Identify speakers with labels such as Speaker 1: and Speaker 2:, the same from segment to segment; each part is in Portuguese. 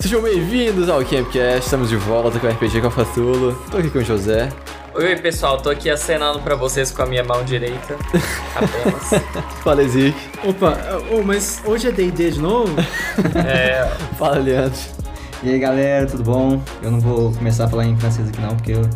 Speaker 1: Sejam bem-vindos ao Campcast, estamos de volta com o RPG com a Fatulo. Tô aqui com o José.
Speaker 2: Oi, pessoal, tô aqui acenando pra vocês com a minha mão direita. Apenas.
Speaker 1: Fala, Zic.
Speaker 3: Opa, oh, mas hoje é D&D de novo?
Speaker 2: É,
Speaker 1: Fala, Leandro.
Speaker 4: E aí galera, tudo bom? Eu não vou começar a falar em francês aqui não, porque eu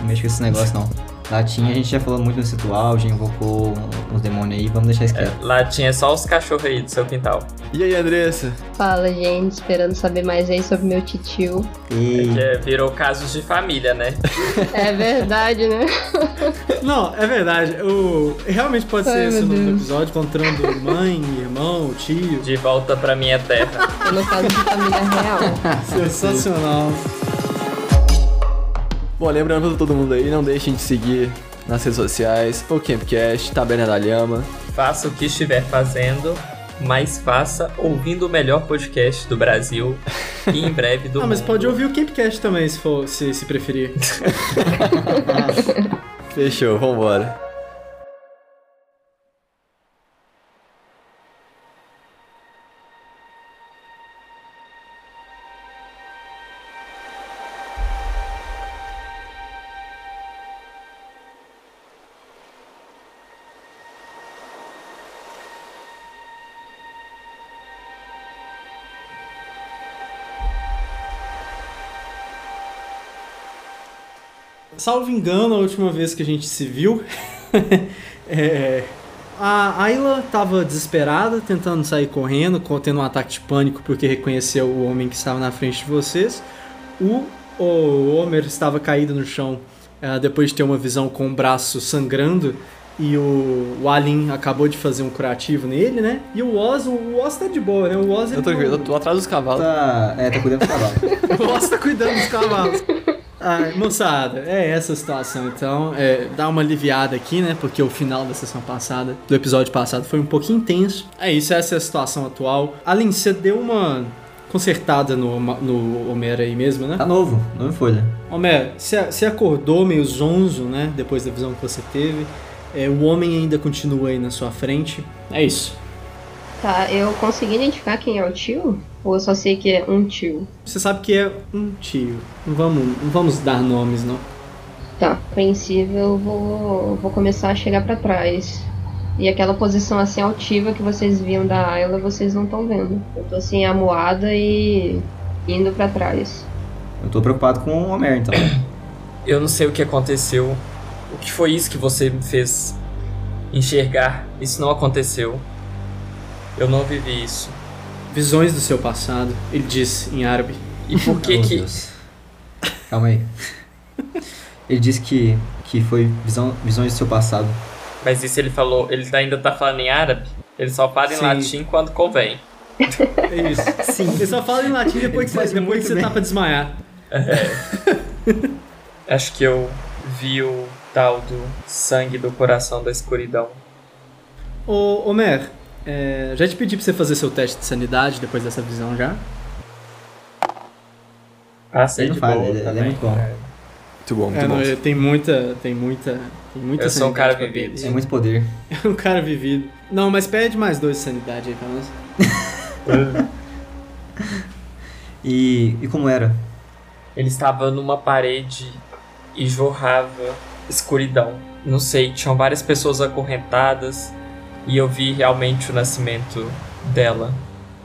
Speaker 4: não mexo com esse negócio não. Latinha a gente já falou muito nesse ritual, já invocou uns demônios aí, vamos deixar isso quieto.
Speaker 2: lá tinha só os cachorros aí do seu quintal.
Speaker 1: E aí, Andressa?
Speaker 5: Fala, gente, esperando saber mais aí sobre meu titio.
Speaker 4: E
Speaker 2: Que é- virou casos de família, né?
Speaker 5: É verdade, né?
Speaker 3: Não, é verdade. O... Realmente pode
Speaker 5: Ai,
Speaker 3: ser esse o nome do episódio, encontrando mãe, irmão, tio.
Speaker 2: De volta pra minha terra.
Speaker 5: Tô no caso de família real.
Speaker 3: Sensacional.
Speaker 1: Bom, lembrando pra todo mundo aí, não deixem de seguir nas redes sociais, o Campcast, Taberna da Lhama.
Speaker 2: Faça o que estiver fazendo, mas faça ouvindo o melhor podcast do Brasil e em breve do
Speaker 3: Ah, mas
Speaker 2: mundo.
Speaker 3: pode ouvir o Campcast também, se, for, se, se preferir.
Speaker 1: Fechou, vambora.
Speaker 3: Salvo engano, a última vez que a gente se viu, é, a Ayla tava desesperada, tentando sair correndo, com- tendo um ataque de pânico porque reconheceu o homem que estava na frente de vocês. O, o Homer estava caído no chão eh, depois de ter uma visão com o braço sangrando. E o, o Alin acabou de fazer um curativo nele, né? E o Oz, o Oz tá de boa, né? O Oz ele
Speaker 1: Eu tô,
Speaker 3: não-
Speaker 1: eu tô atrás dos cavalos.
Speaker 4: tá, é, tá cuidando do cavalo.
Speaker 3: o Oz tá cuidando dos cavalos. Ai, moçada, é essa a situação. Então, é, dá uma aliviada aqui, né? Porque o final da sessão passada, do episódio passado, foi um pouquinho intenso. É isso, essa é a situação atual. Alin, você deu uma consertada no, no Homer aí mesmo, né?
Speaker 4: Tá novo, novo em folha.
Speaker 3: Homer, você você acordou meio zonzo, né? Depois da visão que você teve. É, o homem ainda continua aí na sua frente. É isso.
Speaker 5: Tá, eu consegui identificar quem é o tio? Ou eu só sei que é um tio?
Speaker 3: Você sabe que é um tio. Não vamos, não vamos dar nomes, não.
Speaker 5: Tá, princípio eu vou, vou começar a chegar pra trás. E aquela posição assim altiva que vocês viam da Ayla, vocês não estão vendo. Eu tô assim amuada e indo pra trás.
Speaker 4: Eu tô preocupado com o Homer, então.
Speaker 2: Eu não sei o que aconteceu. O que foi isso que você me fez enxergar? Isso não aconteceu. Eu não vivi isso.
Speaker 3: Visões do seu passado, ele disse em árabe.
Speaker 2: E por que
Speaker 4: Oh,
Speaker 2: que
Speaker 4: Deus. Calma aí. Ele disse que, que foi visão, visões do seu passado.
Speaker 2: Mas isso ele falou, ele ainda tá falando em árabe? Ele só fala em
Speaker 3: Sim.
Speaker 2: latim quando convém.
Speaker 3: É isso. Sim. Ele só fala em latim depois que, você, depois que você
Speaker 4: bem.
Speaker 3: tá pra desmaiar.
Speaker 2: Acho que eu vi o tal do sangue do coração da escuridão.
Speaker 3: Ô, Homer, é, já te pedi pra você fazer seu teste de sanidade depois dessa visão já?
Speaker 2: Passei
Speaker 4: Ele
Speaker 2: de
Speaker 4: não faz,
Speaker 2: boa
Speaker 4: ele- ele é muito bom.
Speaker 1: Muito bom, muito
Speaker 3: É,
Speaker 1: bom.
Speaker 3: não, tem muita, tem muita, tem muita
Speaker 2: Eu sou um cara vivido.
Speaker 4: É muito poder.
Speaker 3: É um cara vivido. Não, mas pede mais dois de sanidade aí pra nós.
Speaker 4: E, e como era?
Speaker 2: Ele estava numa parede e jorrava escuridão. Não sei, tinham várias pessoas acorrentadas e eu vi realmente o nascimento dela.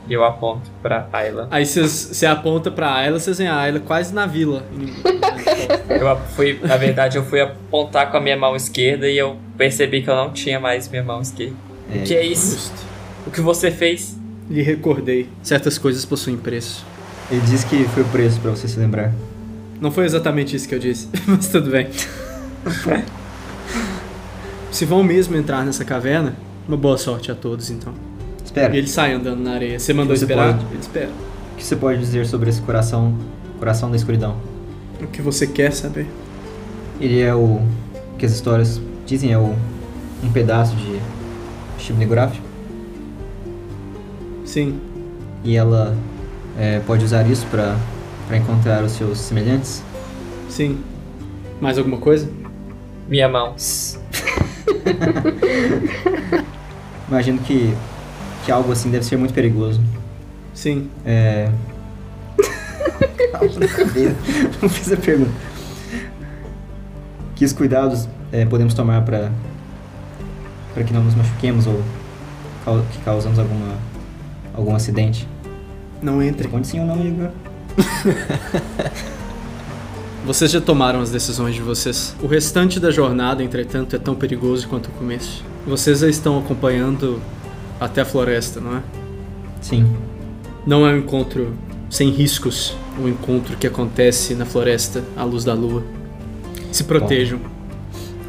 Speaker 2: E eu aponto pra Ayla.
Speaker 3: Aí vocês- você aponta pra Ayla, vocês veem a Ayla quase na vila.
Speaker 2: Eu fui, na verdade, eu fui apontar com a minha mão esquerda e eu percebi que eu não tinha mais minha mão esquerda.
Speaker 4: É,
Speaker 2: O que é isso?
Speaker 3: Justo.
Speaker 2: O que você fez?
Speaker 3: Lhe recordei. Certas coisas possuem preço.
Speaker 4: Ele disse que foi o preço pra você se lembrar.
Speaker 3: Não foi exatamente isso que eu disse, mas tudo bem. Se vão mesmo entrar nessa caverna, uma boa sorte a todos então.
Speaker 4: Espera,
Speaker 3: E ele sai andando na areia. Você mandou
Speaker 4: Você
Speaker 3: esperar?
Speaker 4: pode.
Speaker 3: Ele espera.
Speaker 4: o que você pode dizer sobre esse coração, coração da escuridão?
Speaker 3: O que você quer saber?
Speaker 4: Ele é o que as histórias dizem é o um pedaço de chip gráfico
Speaker 3: Sim.
Speaker 4: e ela é, pode usar isso pra para encontrar os seus semelhantes.
Speaker 3: Sim. Mais alguma coisa?
Speaker 2: Minha mão.
Speaker 4: Imagino que que algo assim deve ser muito perigoso.
Speaker 3: Sim.
Speaker 4: É, Calma na cadeira. Não fiz a pergunta. Que cuidados é, podemos tomar para para que não nos machuquemos ou que causamos alguma algum acidente?
Speaker 3: Não entre.
Speaker 4: Responde sim ou não, Igor.
Speaker 3: Vocês já tomaram as decisões de vocês. O restante da jornada, entretanto, é tão perigoso quanto o começo. Vocês estão acompanhando até a floresta, não é?
Speaker 4: Sim.
Speaker 3: Não é um encontro sem riscos, um encontro que acontece na floresta à luz da lua. Se protejam.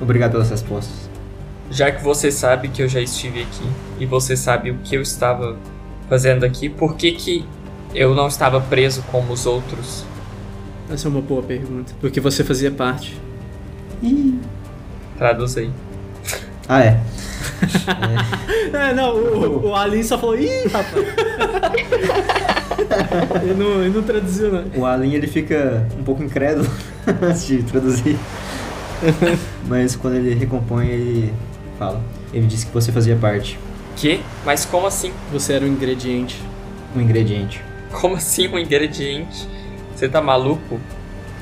Speaker 4: Obrigado pelas respostas.
Speaker 2: Já que você sabe que eu já estive aqui e você sabe o que eu estava fazendo aqui, por que que eu não estava preso como os outros?
Speaker 3: Essa é uma boa pergunta. Porque você fazia parte.
Speaker 2: Traduz aí.
Speaker 4: Ah, é.
Speaker 3: É, não, o, o Alin só falou, ih, rapaz. ele, não, ele não traduziu, não.
Speaker 4: O Alin ele fica um pouco incrédulo antes de traduzir. Mas quando ele recompõe, ele fala. Ele disse que você fazia parte.
Speaker 2: Que? Mas como assim?
Speaker 3: Você era o ingrediente.
Speaker 4: Um ingrediente.
Speaker 2: Como assim um ingrediente? Você tá maluco?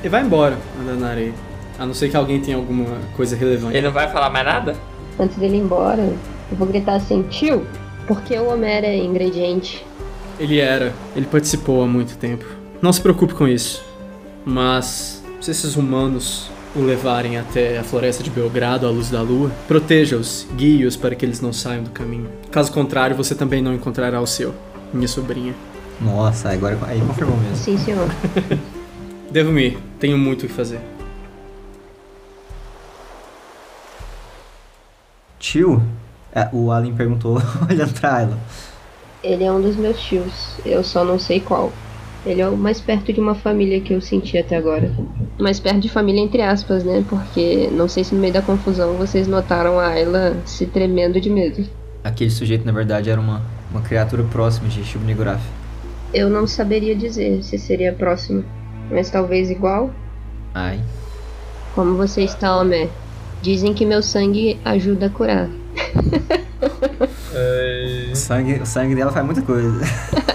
Speaker 3: E vai embora andando na areia. A não ser que alguém tenha alguma coisa relevante.
Speaker 2: Ele não vai falar mais nada?
Speaker 5: Antes dele ir embora, eu vou gritar assim, tio, por que o Homero é ingrediente?
Speaker 3: Ele era. Ele participou há muito tempo. Não se preocupe com isso. Mas se esses humanos o levarem até a floresta de Belgrado à luz da lua, proteja-os, guie-os para que eles não saiam do caminho. Caso contrário, você também não encontrará o seu, minha sobrinha.
Speaker 4: Nossa, agora aí confirmou mesmo.
Speaker 5: Sim, senhor.
Speaker 3: Devo me ir, tenho muito o que fazer.
Speaker 4: Tio? É, o Alin perguntou, olhando pra ela.
Speaker 5: Ele é um dos meus tios, eu só não sei qual. Ele é o mais perto de uma família que eu senti até agora. Mais perto de família entre aspas, né? Porque não sei se no meio da confusão vocês notaram a Ayla se tremendo de medo.
Speaker 4: Aquele sujeito, na verdade, era uma, uma criatura próxima de Shubnigurath.
Speaker 5: Eu não saberia dizer se seria próximo, mas talvez igual.
Speaker 4: Ai.
Speaker 5: Como você está, Homer? Dizem que meu sangue ajuda a curar.
Speaker 4: O sangue, o sangue dela faz muita coisa.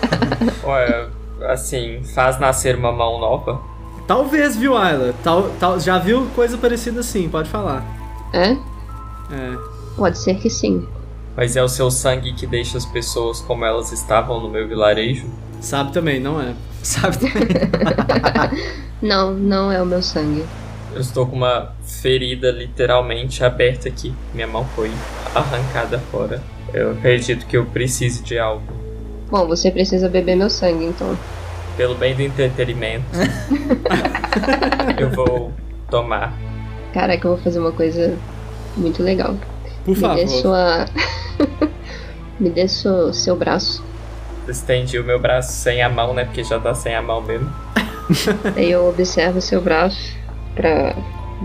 Speaker 2: Ué, assim, faz nascer uma mão nova?
Speaker 3: Talvez, viu, Ayla? Tal, tal, já viu coisa parecida assim, pode falar.
Speaker 5: É?
Speaker 3: É.
Speaker 5: Pode ser que sim.
Speaker 2: Mas é o seu sangue que deixa as pessoas como elas estavam no meu vilarejo?
Speaker 3: Sabe também, não é?
Speaker 4: Sabe também?
Speaker 5: Não, não é o meu sangue.
Speaker 2: Eu estou com uma ferida literalmente aberta aqui. Minha mão foi arrancada fora. Eu acredito que eu precise de algo.
Speaker 5: Bom, você precisa beber meu sangue, então.
Speaker 2: Pelo bem do entretenimento, eu vou tomar.
Speaker 5: Caraca, eu vou fazer uma coisa muito legal.
Speaker 3: Por
Speaker 5: Me
Speaker 3: favor.
Speaker 5: dê sua. Me dê seu, seu braço.
Speaker 2: Estendi o meu braço sem a mão, né? Porque já tá sem a mão mesmo.
Speaker 5: Aí eu observo seu braço pra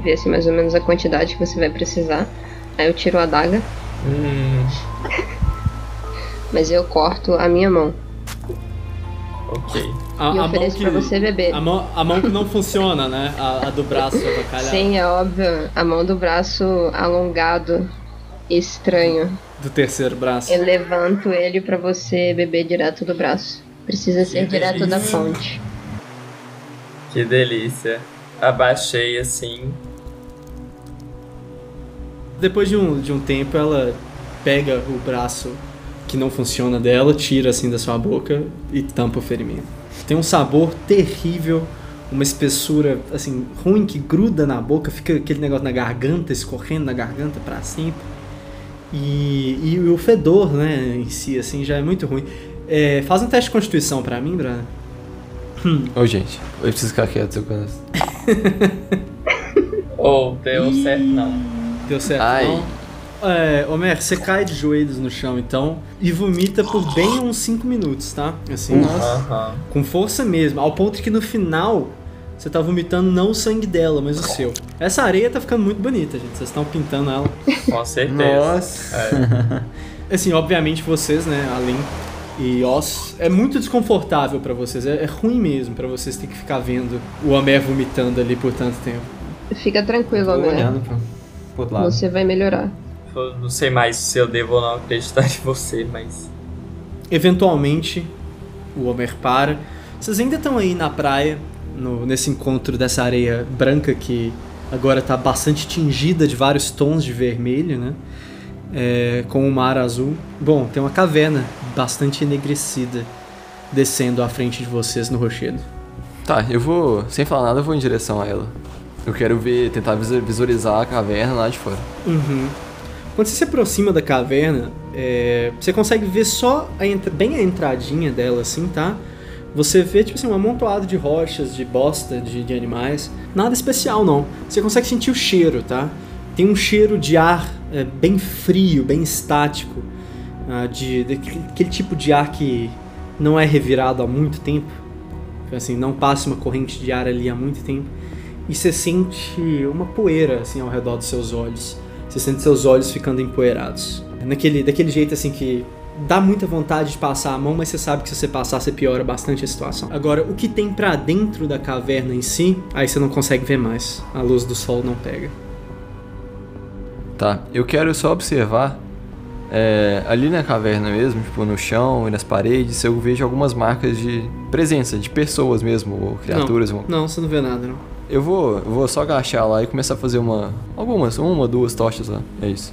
Speaker 5: ver assim, mais ou menos a quantidade que você vai precisar. Aí eu tiro a adaga,
Speaker 2: Hum,
Speaker 5: mas eu corto a minha mão
Speaker 2: ok.
Speaker 3: A,
Speaker 5: e
Speaker 3: a mão
Speaker 5: ofereço
Speaker 3: que,
Speaker 5: pra você beber.
Speaker 3: a, mão, a mão que não funciona, né? A, a do braço avacalhado.
Speaker 5: Sim, é óbvio. A mão do braço alongado, estranho.
Speaker 3: Do terceiro braço.
Speaker 5: Eu levanto ele pra você beber direto do braço. Precisa ser direto da
Speaker 2: delícia.
Speaker 5: fonte.
Speaker 2: Que delícia. Abaixei assim.
Speaker 3: Depois de um, de um tempo, ela pega o braço que não funciona dela, tira assim da sua boca e tampa o ferimento. Tem um sabor terrível, uma espessura assim ruim que gruda na boca, fica aquele negócio na garganta, escorrendo na garganta pra sempre. E, e o fedor, né, em si, assim, já é muito ruim. É, faz um teste de constituição pra mim, Brana.
Speaker 1: Ô, gente, eu preciso ficar quieto, seu
Speaker 2: Ou deu certo, não.
Speaker 3: Deu certo,
Speaker 1: Ai.
Speaker 3: não? É, Homer, você cai de joelhos no chão, então, e vomita por bem uns 5 minutos, tá? Assim,
Speaker 2: Aham.
Speaker 3: com força mesmo, ao ponto que no final você tá vomitando não o sangue dela, mas o seu. Essa areia tá ficando muito bonita, gente. Vocês estão pintando ela.
Speaker 2: Com certeza.
Speaker 1: Nossa.
Speaker 2: É.
Speaker 3: Assim, obviamente vocês, né, Além e Oz, é muito desconfortável pra vocês. É, é ruim mesmo pra vocês ter que ficar vendo o Homer vomitando ali por tanto tempo.
Speaker 5: Fica tranquilo,
Speaker 4: Tô
Speaker 5: Homer.
Speaker 4: olhando pro, pro outro lado.
Speaker 5: Você vai melhorar.
Speaker 2: Eu não sei mais se eu devo ou não acreditar em você, mas.
Speaker 3: Eventualmente, o Homer para, Vocês ainda estão aí na praia, no- nesse encontro dessa areia branca que agora está bastante tingida de vários tons de vermelho, né? É, com o mar azul. Bom, tem uma caverna bastante enegrecida descendo à frente de vocês no rochedo.
Speaker 1: Tá, eu vou, sem falar nada, eu vou em direção a ela. Eu quero ver, tentar visu- visualizar a caverna lá de fora.
Speaker 3: Uhum. Quando você se aproxima da caverna, é, você consegue ver só a bem a entradinha dela, assim, tá? Você vê, tipo assim, um amontoado de rochas, de bosta, de, de animais. Nada especial, não. Você consegue sentir o cheiro, tá? Tem um cheiro de ar é, bem frio, bem estático. Ah, de, daquele aquele tipo de ar que não é revirado há muito tempo. Assim, não passa uma corrente de ar ali há muito tempo. E você sente uma poeira, assim, ao redor dos seus olhos. Você sente seus olhos ficando empoeirados. Naquele, daquele jeito assim que dá muita vontade de passar a mão, mas você sabe que se você passar você piora bastante a situação. Agora, o que tem pra dentro da caverna em si, aí você não consegue ver mais. A luz do sol não pega.
Speaker 1: Tá, eu quero só observar é, ali na caverna mesmo, tipo no chão e nas paredes, eu vejo algumas marcas de presença, de pessoas mesmo, ou criaturas.
Speaker 3: Não, não, você não vê nada, não.
Speaker 1: Eu vou, eu vou só agachar lá e começar a fazer uma. Algumas, uma, duas tochas lá. É isso.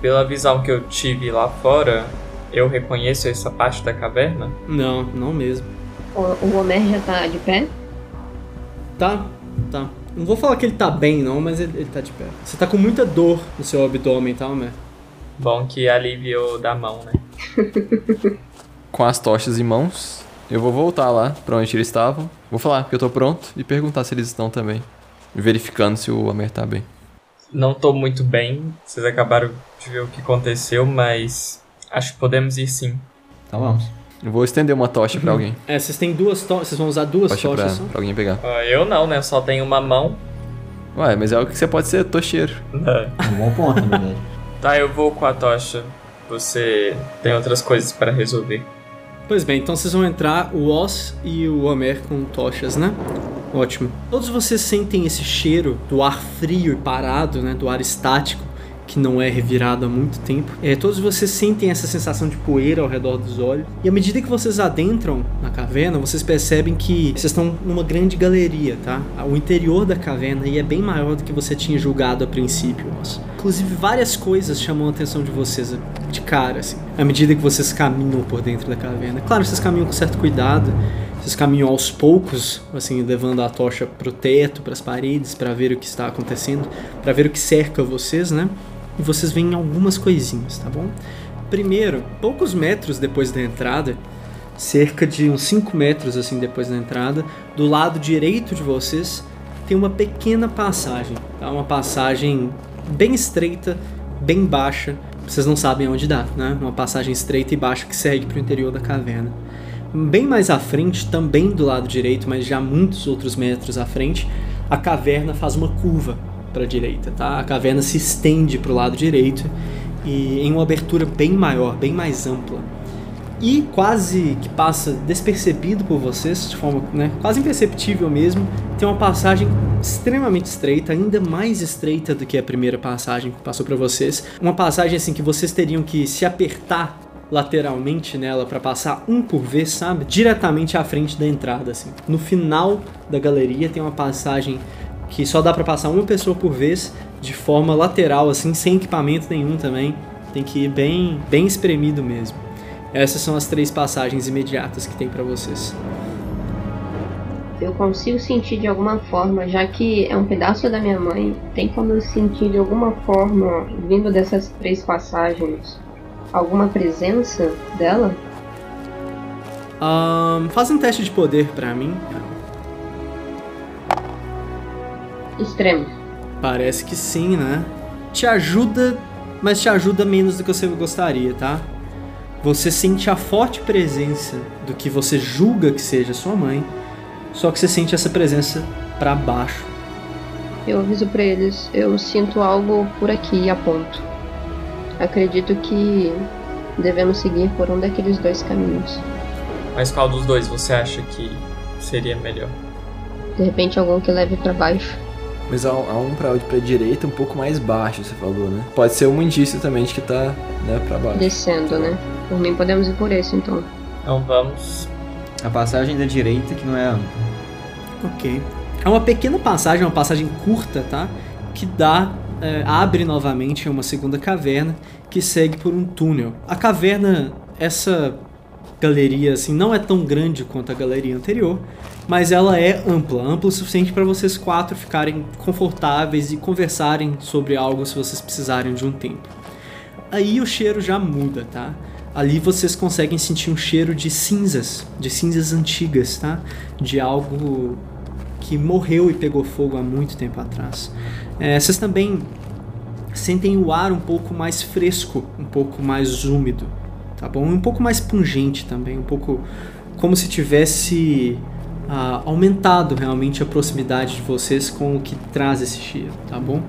Speaker 2: Pela visão que eu tive lá fora, eu reconheço essa parte da caverna.
Speaker 3: Não, não mesmo.
Speaker 5: O, o Homer já tá de pé?
Speaker 3: Tá, tá. Não vou falar que ele tá bem, não, mas ele, ele tá de pé. Você tá com muita dor no seu abdômen, tá, Homer?
Speaker 2: Bom que aliviou da mão, né?
Speaker 1: Com as tochas em mãos, eu vou voltar lá pra onde eles estavam. Vou falar que eu tô pronto e perguntar se eles estão também. Verificando se o Amer tá bem.
Speaker 2: Não tô muito bem, vocês acabaram de ver o que aconteceu, mas acho que podemos ir sim.
Speaker 4: Então vamos.
Speaker 1: Eu vou estender uma tocha pra alguém.
Speaker 3: É, vocês têm duas tochas, vocês vão usar duas
Speaker 1: Tocha pra,
Speaker 3: tochas só?
Speaker 1: pra alguém pegar.
Speaker 2: Ah, Eu não, né? Só tenho uma mão.
Speaker 1: Ué, mas é o que você pode ser tocheiro.
Speaker 2: Né?
Speaker 4: Um bom ponto, na verdade.
Speaker 2: Tá, eu vou com a tocha. Você tem outras coisas para resolver.
Speaker 3: Pois bem, então vocês vão entrar o Oz e o Homer com tochas, né? Ótimo. Todos vocês sentem esse cheiro do ar frio e parado, né? Do ar estático, que não é revirado há muito tempo. É, todos vocês sentem essa sensação de poeira ao redor dos olhos. E à medida que vocês adentram na caverna, vocês percebem que vocês estão numa grande galeria, tá? O interior da caverna aí é bem maior do que você tinha julgado a princípio, Oz. Inclusive, várias coisas chamam a atenção de vocês de cara, assim, à medida que vocês caminham por dentro da caverna. Claro, vocês caminham com certo cuidado, vocês caminham aos poucos, assim, levando a tocha pro teto, pras paredes, para ver o que está acontecendo, para ver o que cerca vocês, né? E vocês veem algumas coisinhas, tá bom? Primeiro, poucos metros depois da entrada, cerca de uns 5 metros assim depois da entrada, do lado direito de vocês tem uma pequena passagem, tá? Uma passagem bem estreita, bem baixa. Vocês não sabem onde dá, né? Uma passagem estreita e baixa que segue para o interior da caverna. Bem mais à frente, também do lado direito, mas já muitos outros metros à frente, a caverna faz uma curva para a direita, tá? A caverna se estende para o lado direito e em uma abertura bem maior, bem mais ampla. E quase que passa despercebido por vocês, de forma né, quase imperceptível mesmo, tem uma passagem extremamente estreita, ainda mais estreita do que a primeira passagem que passou para vocês. Uma passagem assim que vocês teriam que se apertar lateralmente nela para passar um por vez, sabe? Diretamente à frente da entrada, assim. No final da galeria tem uma passagem que só dá para passar uma pessoa por vez, de forma lateral, assim, sem equipamento nenhum também. Tem que ir bem, bem espremido mesmo. Essas são as três passagens imediatas que tem para vocês.
Speaker 5: Eu consigo sentir de alguma forma, já que é um pedaço da minha mãe, tem como eu sentir de alguma forma, vindo dessas três passagens, alguma presença dela?
Speaker 3: Ahn, faz um teste de poder pra mim.
Speaker 5: Extremo.
Speaker 3: Parece que sim, né? Te ajuda, mas te ajuda menos do que você gostaria, tá? Você sente a forte presença do que você julga que seja sua mãe, só que você sente essa presença pra baixo.
Speaker 5: Eu aviso pra eles, eu sinto algo por aqui e aponto. Acredito que devemos seguir por um daqueles dois caminhos.
Speaker 2: Mas qual dos dois você acha que seria melhor?
Speaker 5: De repente algum que leve pra baixo.
Speaker 1: Mas há, há um pra, pra direita um pouco mais baixo, você falou, né? Pode ser um indício também de que tá, né, pra baixo.
Speaker 5: Descendo, né? Por mim podemos ir por esse então.
Speaker 2: Então vamos.
Speaker 4: A passagem da direita que não é ampla.
Speaker 3: Ok. É uma pequena passagem, uma passagem curta, tá? Que dá. é, abre novamente uma segunda caverna que segue por um túnel. A caverna, essa galeria assim, não é tão grande quanto a galeria anterior, mas ela é ampla, ampla o suficiente para vocês quatro ficarem confortáveis e conversarem sobre algo se vocês precisarem de um tempo. Aí o cheiro já muda, tá? Ali vocês conseguem sentir um cheiro de cinzas, de cinzas antigas, tá? De algo que morreu e pegou fogo há muito tempo atrás. É, vocês também sentem o ar um pouco mais fresco, um pouco mais úmido, tá bom? Um pouco mais pungente também, um pouco como se tivesse ah, aumentado realmente a proximidade de vocês com o que traz esse cheiro, tá bom?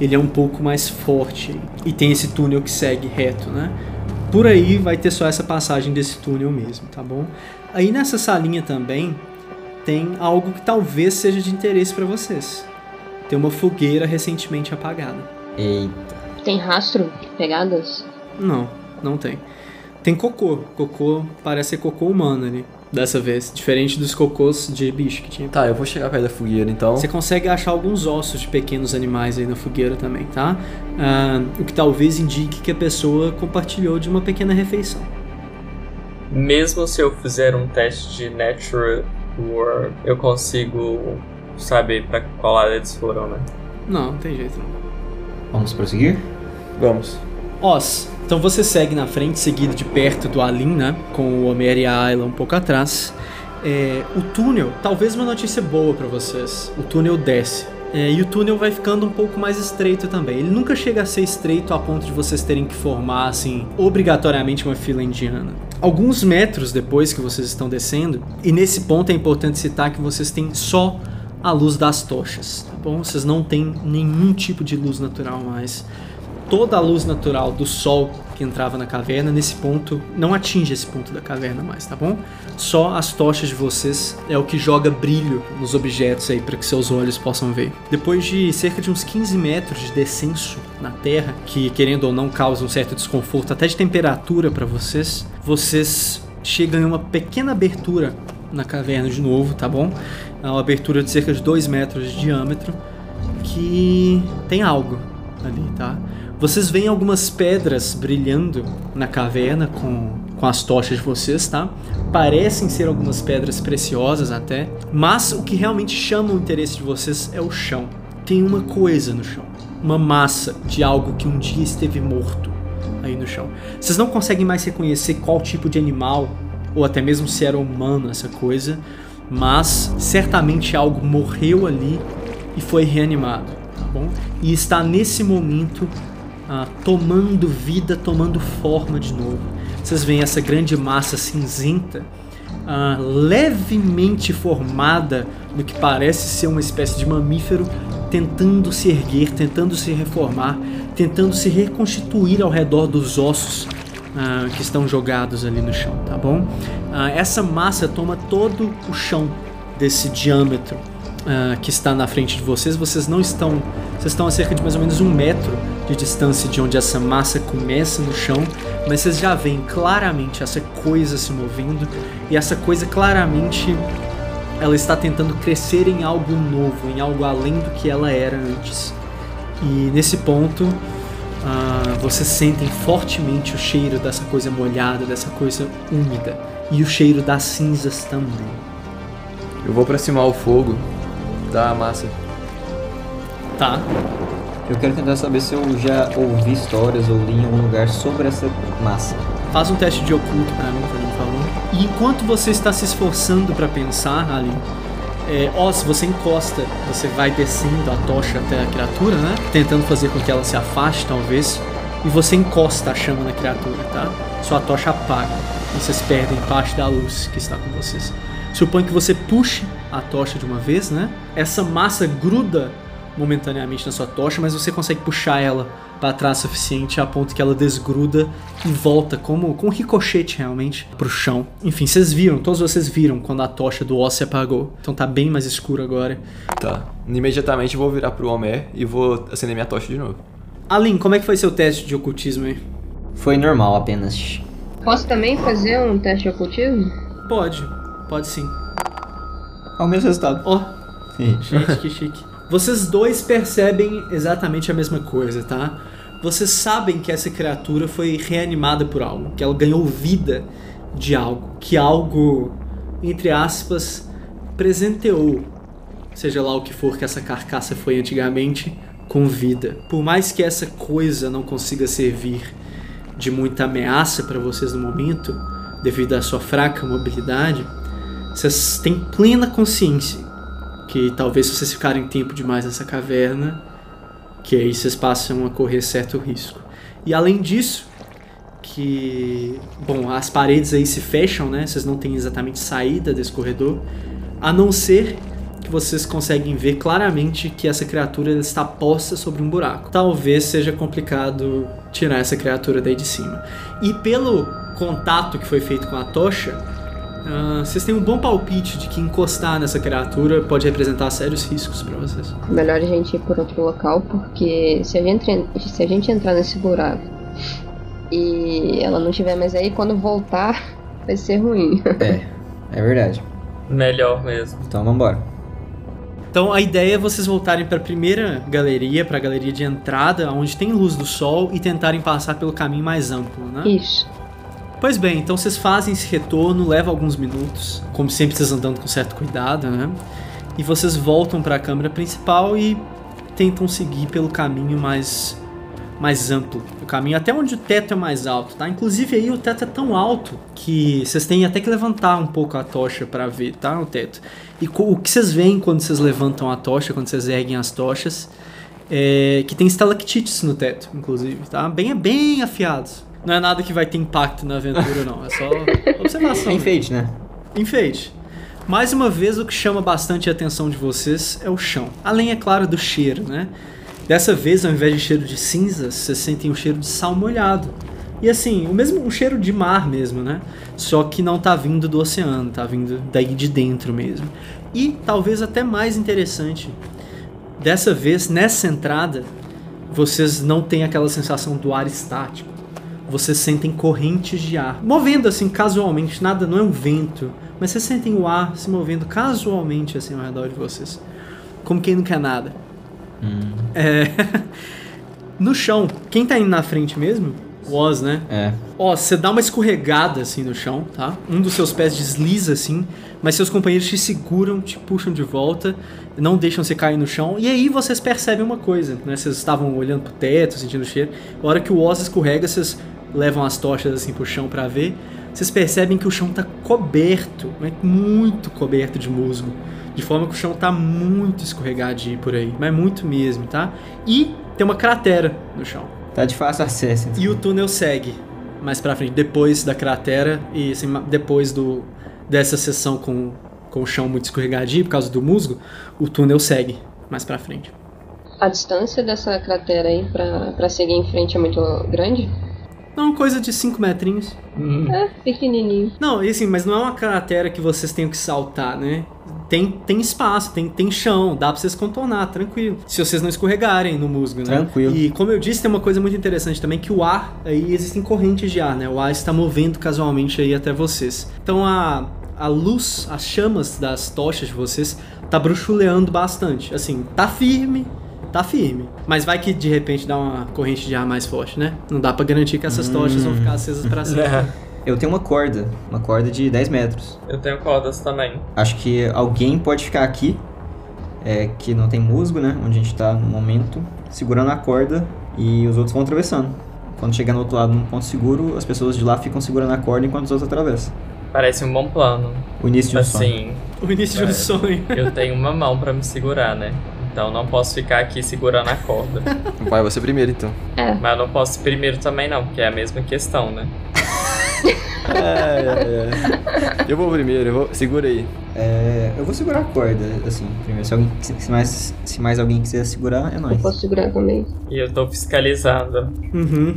Speaker 3: Ele é um pouco mais forte e tem esse túnel que segue reto, né? Por aí vai ter só essa passagem desse túnel mesmo, tá bom? Aí nessa salinha também tem algo que talvez seja de interesse para vocês. Tem uma fogueira recentemente apagada.
Speaker 4: Eita.
Speaker 5: Tem rastro? Pegadas?
Speaker 3: Não, não tem. Tem cocô. Cocô parece ser cocô humano ali, dessa vez. Diferente dos cocôs de bicho que tinha.
Speaker 1: Tá, eu vou chegar perto da fogueira então.
Speaker 3: Você consegue achar alguns ossos de pequenos animais aí na fogueira também, tá? Ah, o que talvez indique que a pessoa compartilhou de uma pequena refeição.
Speaker 2: Mesmo se eu fizer um teste de Natural War, eu consigo saber pra qual lado eles foram, né?
Speaker 3: Não, não tem jeito não.
Speaker 4: Vamos prosseguir?
Speaker 1: Vamos.
Speaker 3: Os, então você segue na frente, seguido de perto do Alin, né? Com o Homer e a Ayla um pouco atrás. É, o túnel, talvez uma notícia boa pra vocês. O túnel desce. É, e o túnel vai ficando um pouco mais estreito também. Ele nunca chega a ser estreito a ponto de vocês terem que formar, assim, obrigatoriamente uma fila indiana. Alguns metros depois que vocês estão descendo, e nesse ponto é importante citar que vocês têm só a luz das tochas, tá bom? Vocês não têm nenhum tipo de luz natural mais. Toda a luz natural do sol que entrava na caverna, nesse ponto, não atinge esse ponto da caverna mais, tá bom? Só as tochas de vocês é o que joga brilho nos objetos aí para que seus olhos possam ver. Depois de cerca de uns 15 metros de descenso na terra, que querendo ou não causa um certo desconforto até de temperatura para vocês, vocês chegam em uma pequena abertura na caverna de novo, tá bom? É uma abertura de cerca de 2 metros de diâmetro que tem algo ali, tá? Vocês veem algumas pedras brilhando na caverna com, com as tochas de vocês, tá? Parecem ser algumas pedras preciosas até, mas o que realmente chama o interesse de vocês é o chão. Tem uma coisa no chão, uma massa de algo que um dia esteve morto aí no chão. Vocês não conseguem mais reconhecer qual tipo de animal ou até mesmo se era humano essa coisa, mas certamente algo morreu ali e foi reanimado, tá bom? E está nesse momento tomando vida, tomando forma de novo. Vocês veem essa grande massa cinzenta, ah, levemente formada no que parece ser uma espécie de mamífero, tentando se erguer, tentando se reformar, tentando se reconstituir ao redor dos ossos ah, que estão jogados ali no chão, tá bom? Ah, essa massa toma todo o chão desse diâmetro ah, que está na frente de vocês. Vocês não estão, vocês estão a cerca de mais ou menos um metro de distância de onde essa massa começa no chão, mas vocês já veem claramente essa coisa se movendo e essa coisa claramente ela está tentando crescer em algo novo, em algo além do que ela era antes. E nesse ponto, ah, vocês sentem fortemente o cheiro dessa coisa molhada, dessa coisa úmida. E o cheiro das cinzas também.
Speaker 1: Eu vou aproximar o fogo da massa.
Speaker 3: Tá.
Speaker 4: Eu quero tentar saber se eu já ouvi histórias ou li em algum lugar sobre essa massa.
Speaker 3: Faz um teste de oculto pra mim, por favor. E enquanto você está se esforçando pra pensar, Ali, é, ó, se você encosta, você vai descendo a tocha até a criatura, né? Tentando fazer com que ela se afaste, talvez. E você encosta a chama na criatura, tá? Sua tocha apaga. E vocês perdem parte da luz que está com vocês. Suponho que você puxe a tocha de uma vez, né? Essa massa gruda momentaneamente na sua tocha, mas você consegue puxar ela para trás o suficiente a ponto que ela desgruda e volta como com um ricochete realmente pro chão. Enfim, vocês viram, todos vocês viram quando a tocha do Oz se apagou. Então tá bem mais escuro agora.
Speaker 1: Tá. Imediatamente eu vou virar pro Homer e vou acender minha tocha de novo.
Speaker 3: Alin, como é que foi seu teste de ocultismo aí?
Speaker 4: Foi normal apenas.
Speaker 5: Posso também fazer um teste de ocultismo?
Speaker 3: Pode. Pode sim.
Speaker 4: Ao mesmo resultado.
Speaker 3: Ó. Gente, que chique. Vocês dois percebem exatamente a mesma coisa, tá? Vocês sabem que essa criatura foi reanimada por algo, que ela ganhou vida de algo, que algo, entre aspas, presenteou, seja lá o que for que essa carcaça foi antigamente, com vida. Por mais que essa coisa não consiga servir de muita ameaça para vocês no momento, devido à sua fraca mobilidade, vocês têm plena consciência que talvez se vocês ficarem tempo demais nessa caverna, que aí vocês passam a correr certo risco. E além disso, que bom, as paredes aí se fecham, né? Vocês não têm exatamente saída desse corredor, a não ser que vocês conseguem ver claramente que essa criatura está posta sobre um buraco. Talvez seja complicado tirar essa criatura daí de cima. E pelo contato que foi feito com a tocha, ah, vocês têm um bom palpite de que encostar nessa criatura pode representar sérios riscos para vocês.
Speaker 5: Melhor a gente ir por outro local, porque se a gente, se a gente entrar nesse buraco e ela não estiver mais aí, quando voltar vai ser ruim.
Speaker 4: É, é verdade.
Speaker 2: Melhor mesmo.
Speaker 4: Então vambora.
Speaker 3: Então a ideia é vocês voltarem para a primeira galeria, para a galeria de entrada, onde tem luz do sol, e tentarem passar pelo caminho mais amplo, né?
Speaker 5: Isso.
Speaker 3: Pois bem, então vocês fazem esse retorno, leva alguns minutos, como sempre vocês andando com certo cuidado, né? E vocês voltam para a câmara principal e tentam seguir pelo caminho mais mais amplo, o caminho até onde o teto é mais alto, tá? Inclusive aí o teto é tão alto que vocês têm até que levantar um pouco a tocha para ver, tá? O teto. E o que vocês veem quando vocês levantam a tocha, quando vocês erguem as tochas, é que tem estalactites no teto, inclusive, tá? Bem, bem afiados. Não é nada que vai ter impacto na aventura, não. É só observação.
Speaker 4: É enfeite, né?
Speaker 3: Enfeite. Mais uma vez, o que chama bastante a atenção de vocês é o chão. Além, é claro, do cheiro, né? Dessa vez, ao invés de cheiro de cinzas, vocês sentem um cheiro de sal molhado. E assim, o mesmo um cheiro de mar mesmo, né? Só que não tá vindo do oceano, tá vindo daí de dentro mesmo. E talvez até mais interessante, dessa vez, nessa entrada, vocês não têm aquela sensação do ar estático. Vocês sentem correntes de ar, movendo assim casualmente, nada, não é um vento, mas vocês sentem o ar se movendo casualmente assim ao redor de vocês. Como quem não quer nada. É... no chão, quem tá indo na frente mesmo? O Oz, né?
Speaker 4: É.
Speaker 3: Ó, você dá uma escorregada assim no chão, tá? Um dos seus pés desliza assim, mas seus companheiros te seguram, te puxam de volta, não deixam você cair no chão. E aí vocês percebem uma coisa, né? Vocês estavam olhando pro teto, sentindo o cheiro. A hora que o Oz escorrega, vocês levam as tochas assim pro chão pra ver. Vocês percebem que o chão tá coberto, mas muito coberto de musgo. De forma que o chão tá muito escorregadio por aí, mas muito mesmo, tá? E tem uma cratera no chão.
Speaker 4: Tá de fácil acesso. então.
Speaker 3: E o túnel segue mais pra frente, depois da cratera e assim, depois do dessa sessão com, com o chão muito escorregadio por causa do musgo, o túnel segue mais pra frente.
Speaker 5: A distância dessa cratera aí pra, pra seguir em frente é muito grande?
Speaker 3: Não, coisa de 5 metrinhos.
Speaker 5: É, pequenininho.
Speaker 3: Não, e assim, mas não é uma cratera que vocês tenham que saltar, né? Tem, tem espaço, tem, tem chão, dá pra vocês contornar, tranquilo. Se vocês não escorregarem no musgo, né?
Speaker 4: Tranquilo.
Speaker 3: E como eu disse, tem uma coisa muito interessante também, que o ar, aí existem correntes de ar, né? O ar está movendo casualmente aí até vocês. Então a, a luz, as chamas das tochas de vocês tá bruxuleando bastante. Assim, tá firme, tá firme. Mas vai que de repente dá uma corrente de ar mais forte, né? Não dá pra garantir que essas tochas vão ficar acesas pra sempre.
Speaker 2: É,
Speaker 4: Eu tenho uma corda, uma corda de 10 metros.
Speaker 2: eu tenho cordas também.
Speaker 4: Acho que alguém pode ficar aqui, é, que não tem musgo, né? Onde a gente tá no momento, segurando a corda e os outros vão atravessando. Quando chegar no outro lado num ponto seguro, as pessoas de lá ficam segurando a corda enquanto os outros atravessam.
Speaker 2: Parece um bom plano.
Speaker 4: O início de um sonho.
Speaker 2: Assim,
Speaker 3: O início de um
Speaker 2: É.
Speaker 3: sonho.
Speaker 2: eu tenho uma mão pra me segurar, né? Então não posso ficar aqui segurando a corda.
Speaker 1: Vai você primeiro, então.
Speaker 5: É,
Speaker 2: Mas eu não posso ir primeiro também não, porque é a mesma questão, né?
Speaker 1: É, é, é. Eu vou primeiro, eu vou. Segura aí.
Speaker 4: É, eu vou segurar a corda, assim, primeiro. Se, alguém, se, mais, se mais alguém quiser segurar, é
Speaker 5: eu
Speaker 4: nóis.
Speaker 5: posso segurar também.
Speaker 2: E eu tô fiscalizando.
Speaker 3: Uhum.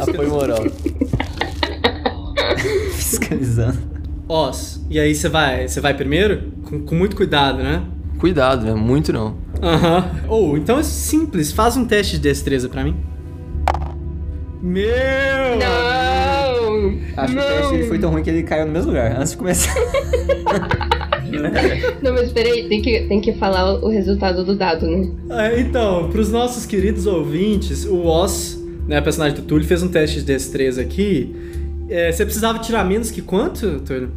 Speaker 1: Apoio moral.
Speaker 4: Fiscalizando.
Speaker 3: Oz, e aí você vai, você vai primeiro? Com, com muito cuidado, né?
Speaker 1: Cuidado, né? Muito não.
Speaker 3: Aham. Ou, então é simples, faz um teste de destreza pra mim. Meu!
Speaker 5: Não!
Speaker 4: Acho que o teste foi tão ruim que ele caiu no mesmo lugar, antes de começar.
Speaker 5: Não, mas peraí, tem que, tem que falar o resultado do dado, né?
Speaker 3: É, então, pros nossos queridos ouvintes, o Oz, né, personagem do Túlio, fez um teste de destreza aqui. É, você precisava tirar menos que quanto, Túlio?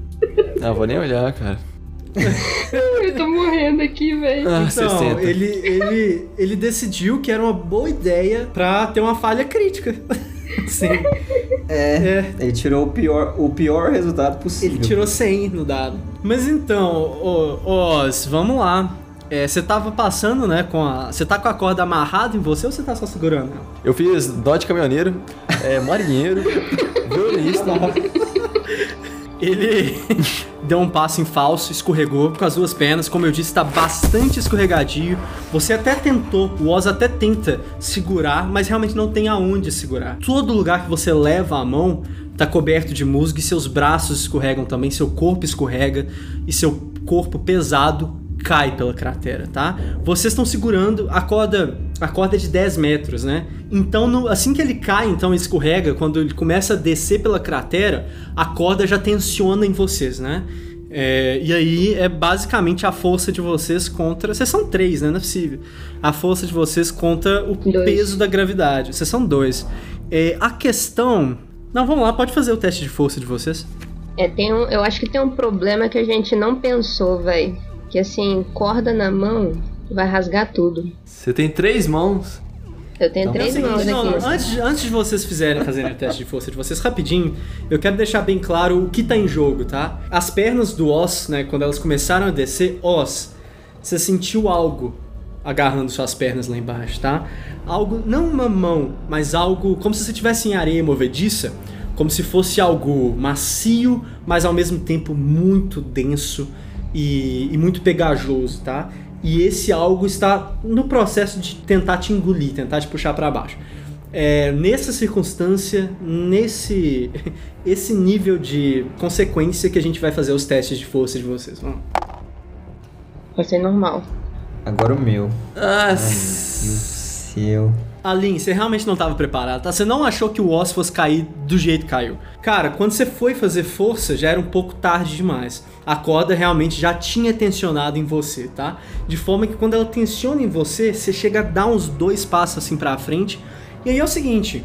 Speaker 1: Não, vou nem olhar, cara.
Speaker 5: Eu tô morrendo aqui, velho.
Speaker 1: Ah,
Speaker 3: Então,
Speaker 1: 60.
Speaker 3: ele, ele, ele decidiu que era uma boa ideia pra ter uma falha crítica. Sim.
Speaker 4: É,
Speaker 3: É.
Speaker 4: ele tirou o pior, o pior resultado possível.
Speaker 3: Ele tirou 100 no dado. Mas então, Oz, vamos lá. É, você tava passando, né, com a... Você tá com a corda amarrada em você ou você tá só segurando?
Speaker 1: Eu fiz dó de caminhoneiro, é, marinheiro, violinista.
Speaker 3: Ele deu um passo em falso, escorregou com as duas pernas. Como eu disse, tá bastante escorregadio. Você até tentou, o Oz até tenta segurar, mas realmente não tem aonde segurar. Todo lugar que você leva a mão tá coberto de musgo e seus braços escorregam também, seu corpo escorrega e seu corpo pesado cai pela cratera, tá? Vocês estão segurando a corda, a corda é de 10 metros, né? Então, no- assim que ele cai, então escorrega, quando ele começa a descer pela cratera, a corda já tensiona em vocês, né? É, e aí é basicamente a força de vocês contra. Vocês são três, né? Não é possível. A força de vocês contra o
Speaker 5: Dois.
Speaker 3: peso da gravidade. Vocês são dois. É, a questão. Não, vamos lá, pode fazer o teste de força de vocês.
Speaker 5: É, tem um, eu acho que tem um problema que a gente não pensou, velho. Que assim, corda na mão vai rasgar tudo.
Speaker 1: Você tem três mãos.
Speaker 5: Eu tenho
Speaker 1: Então,
Speaker 5: três
Speaker 3: É
Speaker 5: mãos
Speaker 3: não,
Speaker 5: aqui.
Speaker 3: antes, de- antes de vocês fizerem fazerem o teste de força de vocês, rapidinho, eu quero deixar bem claro o que tá em jogo, tá? As pernas do Oz, né, quando elas começaram a descer, Oz, você sentiu algo agarrando suas pernas lá embaixo, tá? Algo, não uma mão, mas algo como se você estivesse em areia movediça, como se fosse algo macio, mas ao mesmo tempo muito denso e, e muito pegajoso, tá? E esse algo está no processo de tentar te engolir, tentar te puxar para baixo. É, nessa circunstância, nesse esse nível de consequência que a gente vai fazer os testes de força de vocês. Vamos.
Speaker 5: Vai ser normal.
Speaker 4: Agora o meu.
Speaker 1: Ah,
Speaker 4: Meu seu.
Speaker 3: Aline, você realmente não estava preparado, tá? Você não achou que o Oz fosse cair do jeito que caiu. Cara, quando você foi fazer força, já era um pouco tarde demais. A corda realmente já tinha tensionado em você, tá? De forma que quando ela tensiona em você, você chega a dar uns dois passos assim pra frente. E aí é o seguinte,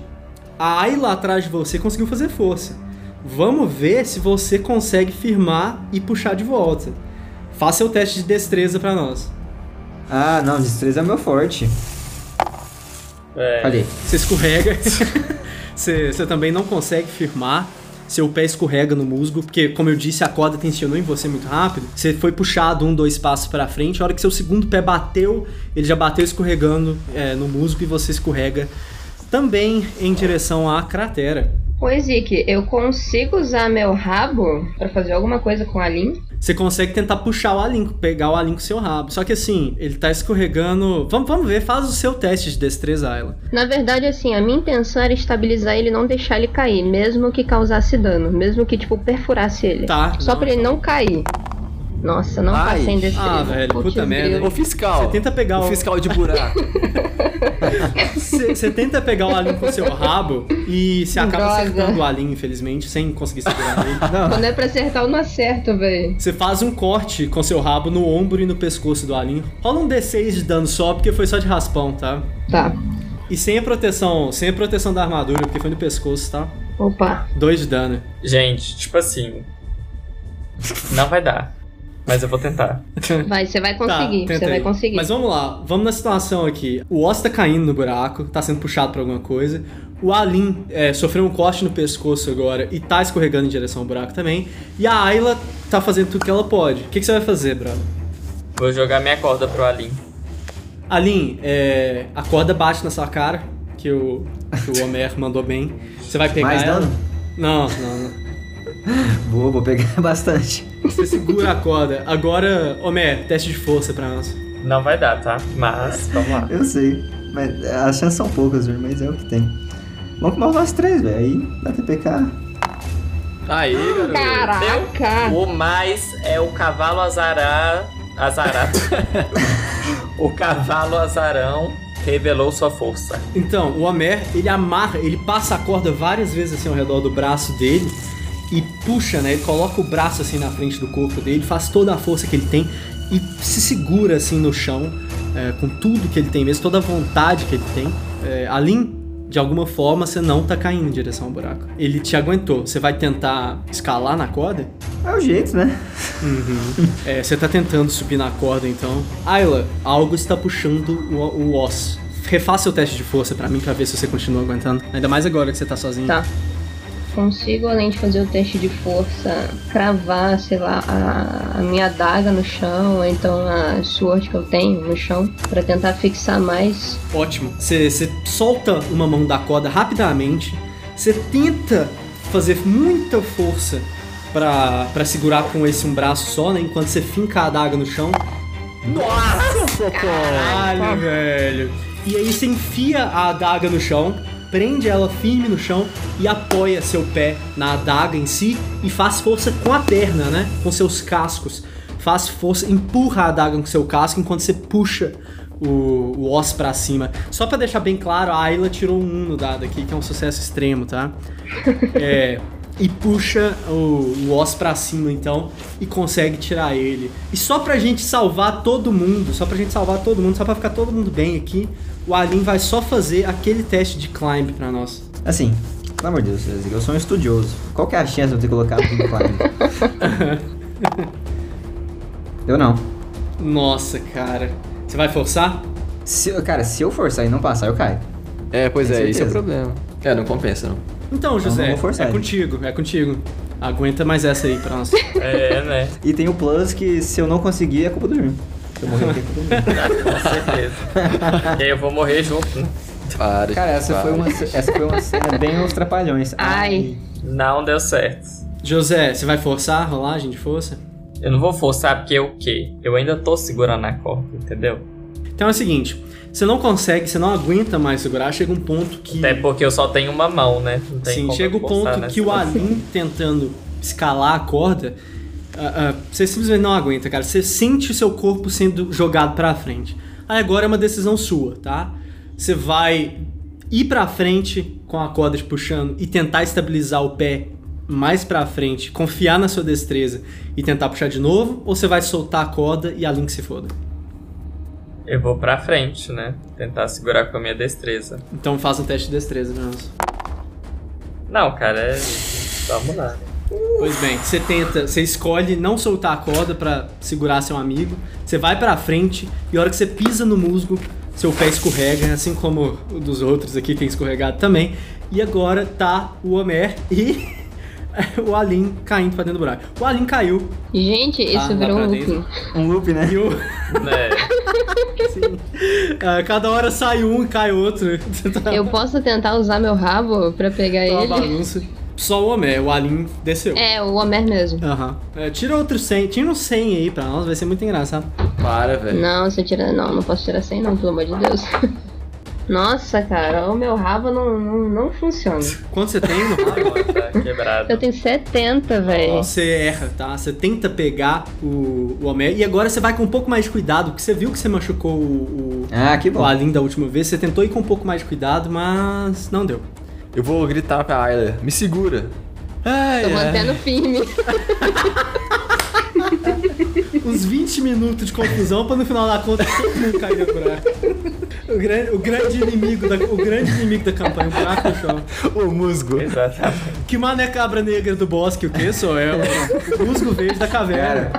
Speaker 3: a Ayla atrás de você conseguiu fazer força. Vamos ver se você consegue firmar e puxar de volta. Faça o teste de destreza pra nós.
Speaker 4: Ah, não, destreza é meu forte.
Speaker 2: É,
Speaker 4: Falei.
Speaker 3: Você escorrega, você, você também não consegue firmar, seu pé escorrega no musgo, porque, como eu disse, a corda tensionou em você muito rápido. Você foi puxado um, dois passos pra frente, a hora que seu segundo pé bateu, ele já bateu escorregando é, no musgo e você escorrega também em direção à cratera.
Speaker 5: Ô, Ezik, eu consigo usar meu rabo pra fazer alguma coisa com a Lin?
Speaker 3: Você consegue tentar puxar o Alin, pegar o Alin com seu rabo. Só que assim, ele tá escorregando. Vamos, vamos ver, faz o seu teste de destreza, Ayla.
Speaker 5: Na verdade, assim, a minha intenção era estabilizar ele e não deixar ele cair, mesmo que causasse dano, mesmo que, tipo, perfurasse ele.
Speaker 3: Tá.
Speaker 5: Só pra ele não cair. Nossa, não
Speaker 1: Ai.
Speaker 5: passei em destreza.
Speaker 3: Ah, velho,
Speaker 5: Putz,
Speaker 3: puta merda.
Speaker 1: o fiscal.
Speaker 3: Você tenta pegar
Speaker 1: o
Speaker 3: o-
Speaker 1: fiscal de buraco.
Speaker 3: Você tenta pegar o Alin com seu rabo e você acaba
Speaker 5: Droga.
Speaker 3: acertando o Alin, infelizmente, sem conseguir segurar ele.
Speaker 5: Quando é pra acertar, eu não acerto, velho.
Speaker 3: Você faz um corte com seu rabo no ombro e no pescoço do Alin. Rola um D6 de dano só, porque foi só de raspão, tá?
Speaker 5: Tá.
Speaker 3: E sem a proteção, sem a proteção da armadura, porque foi no pescoço, tá?
Speaker 5: Opa.
Speaker 3: Dois de dano.
Speaker 2: Gente, tipo assim. Não vai dar. Mas eu vou tentar.
Speaker 5: Vai, você vai conseguir.
Speaker 3: Tá,
Speaker 5: você vai conseguir.
Speaker 3: Mas vamos lá, vamos na situação aqui. O Oz tá caindo no buraco, tá sendo puxado pra alguma coisa. O Alin é, sofreu um corte no pescoço agora e tá escorregando em direção ao buraco também. E a Ayla tá fazendo tudo que ela pode. O que, que você vai fazer, brother?
Speaker 2: Vou jogar minha corda pro Alin.
Speaker 3: Alin, é, a corda bate na sua cara, que o, que o Homer mandou bem. Você vai pegar
Speaker 4: Mais
Speaker 3: ela?
Speaker 4: dano?
Speaker 3: Não, não, não.
Speaker 4: Vou, vou pegar bastante.
Speaker 3: Você segura a corda. Agora, Homer, teste de força pra nós.
Speaker 2: Não vai dar, tá? Mas, vamos lá.
Speaker 4: Eu sei. Mas as chances são poucas, mas é o que tem. Vamos com nós três, velho. Aí dá TPK.
Speaker 1: Aí, garoto.
Speaker 5: Caraca!
Speaker 2: O mais é o cavalo azará. Azarado. o cavalo azarão revelou sua força.
Speaker 3: Então, o Homer, ele amarra, ele passa a corda várias vezes assim ao redor do braço dele e puxa, né? Ele coloca o braço assim na frente do corpo dele, faz toda a força que ele tem e se segura assim no chão, é, com tudo que ele tem mesmo, toda a vontade que ele tem. É, além de alguma forma, você não tá caindo em direção ao buraco. Ele te aguentou. Você vai tentar escalar na corda?
Speaker 4: É o jeito, né?
Speaker 3: Uhum. É, você tá tentando subir na corda, então. Ayla, algo está puxando o, o Oz. Refaça o teste de força pra mim pra ver se você continua aguentando. Ainda mais agora que você tá sozinho.
Speaker 5: Tá. Consigo, além de fazer o teste de força, cravar, sei lá, a, a minha adaga no chão, ou então a sword que eu tenho no chão, pra tentar fixar mais.
Speaker 3: Ótimo. Você solta uma mão da corda rapidamente. Você tenta fazer muita força pra, pra segurar com esse um braço só, né? Enquanto você finca a adaga no chão. Nossa, caralho, velho. E aí você enfia a adaga no chão, prende ela firme no chão e apoia seu pé na adaga em si e faz força com a perna, né? Com seus cascos. Faz força, empurra a adaga com seu casco enquanto você puxa o, o os pra cima. Só pra deixar bem claro, a Ayla tirou um 1 no dado aqui, que é um sucesso extremo, tá? É. E puxa o, o os pra cima, então, e consegue tirar ele. E só pra gente salvar todo mundo, só pra gente salvar todo mundo, só pra ficar todo mundo bem aqui, o Alin vai só fazer aquele teste de climb pra nós.
Speaker 4: Assim, pelo amor de Deus, eu sou um estudioso. Qual que é a chance de eu ter colocado tudo claro? eu não.
Speaker 3: Nossa, cara. Você vai forçar?
Speaker 4: Se, cara, se eu forçar e não passar, eu caio.
Speaker 1: É, pois
Speaker 4: Tem
Speaker 1: é, esse é o
Speaker 4: certeza?
Speaker 1: problema. É, não compensa, não.
Speaker 3: Então, José,
Speaker 4: não vou forçar,
Speaker 3: é
Speaker 4: gente.
Speaker 3: contigo, é contigo. Aguenta mais essa aí pra nós.
Speaker 2: É, né?
Speaker 4: E tem o plus que se eu não conseguir, é culpa do Júnior. Eu morrer aqui, é culpa do Júnior.
Speaker 2: Com certeza. e aí eu vou morrer junto, né?
Speaker 1: Para.
Speaker 4: Cara, essa
Speaker 1: para.
Speaker 4: foi, uma, essa foi uma cena bem os trapalhões.
Speaker 5: Ai.
Speaker 2: Não deu certo.
Speaker 3: José, você vai forçar a rolagem de força?
Speaker 2: Eu não vou forçar porque o quê? Eu ainda tô segurando a corda, entendeu?
Speaker 3: Então é o seguinte, você não consegue, você não aguenta mais segurar, chega um ponto que...
Speaker 2: Até porque eu só tenho uma mão, né? Não tem
Speaker 3: Sim,
Speaker 2: como
Speaker 3: chega o ponto que o. Alin tentando escalar a corda, ah, ah, você simplesmente não aguenta, cara. Você sente o seu corpo sendo jogado pra frente. Aí agora é uma decisão sua, tá? Você vai ir pra frente com a corda te puxando e tentar estabilizar o pé mais pra frente, confiar na sua destreza e tentar puxar de novo, ou você vai soltar a corda e a Link se foda.
Speaker 2: Eu vou pra frente, né? Tentar segurar com a minha destreza.
Speaker 3: Então faça um teste de destreza nós.
Speaker 2: Não, cara, é... Vamos lá.
Speaker 3: Pois bem, você tenta, você escolhe não soltar a corda pra segurar seu amigo. Você vai pra frente e a hora que você pisa no musgo, seu pé escorrega, assim como o dos outros aqui tem escorregado também. E agora tá o Homer e o Alin caindo pra dentro do buraco. O Alin caiu
Speaker 5: Gente, isso
Speaker 3: Ah, dá
Speaker 5: virou um looping.
Speaker 4: Um loop, né?
Speaker 3: e o,
Speaker 2: Né?
Speaker 3: ah, cada hora sai um e cai outro. tá
Speaker 5: Eu posso tentar usar meu rabo pra pegar
Speaker 3: uma
Speaker 5: ele?
Speaker 3: bagunça. Só o Homer, o Alin desceu.
Speaker 5: É, o Homer mesmo.
Speaker 3: Aham. É, tira outro 100, tira um 100 aí pra nós, vai ser muito engraçado.
Speaker 1: Para, velho.
Speaker 5: Não, você tira. Não, não posso tirar 100 não, pelo amor de Deus. Nossa, cara, o meu rabo não, não, não funciona.
Speaker 3: Quanto você tem no rabo?
Speaker 2: Tá quebrado.
Speaker 5: Eu tenho 70, velho.
Speaker 3: Você erra, tá? Você tenta pegar o, o Homer e agora você vai com um pouco mais de cuidado, porque você viu que você machucou o, o,
Speaker 4: Ah, que
Speaker 3: o. Alin da última vez. Você tentou ir com um pouco mais de cuidado, mas não deu.
Speaker 1: Eu vou gritar pra Ayla. Me segura. Ai,
Speaker 5: Tô
Speaker 1: ai.
Speaker 5: mantendo firme.
Speaker 3: Uns 20 minutos de confusão pra no final da conta todo mundo cair no buraco. O grande, o grande inimigo da, o grande inimigo da campanha, o buraco no chão.
Speaker 1: O musgo.
Speaker 2: Exatamente.
Speaker 3: Que mané cabra negra do bosque, o que sou eu? O musgo verde da caverna.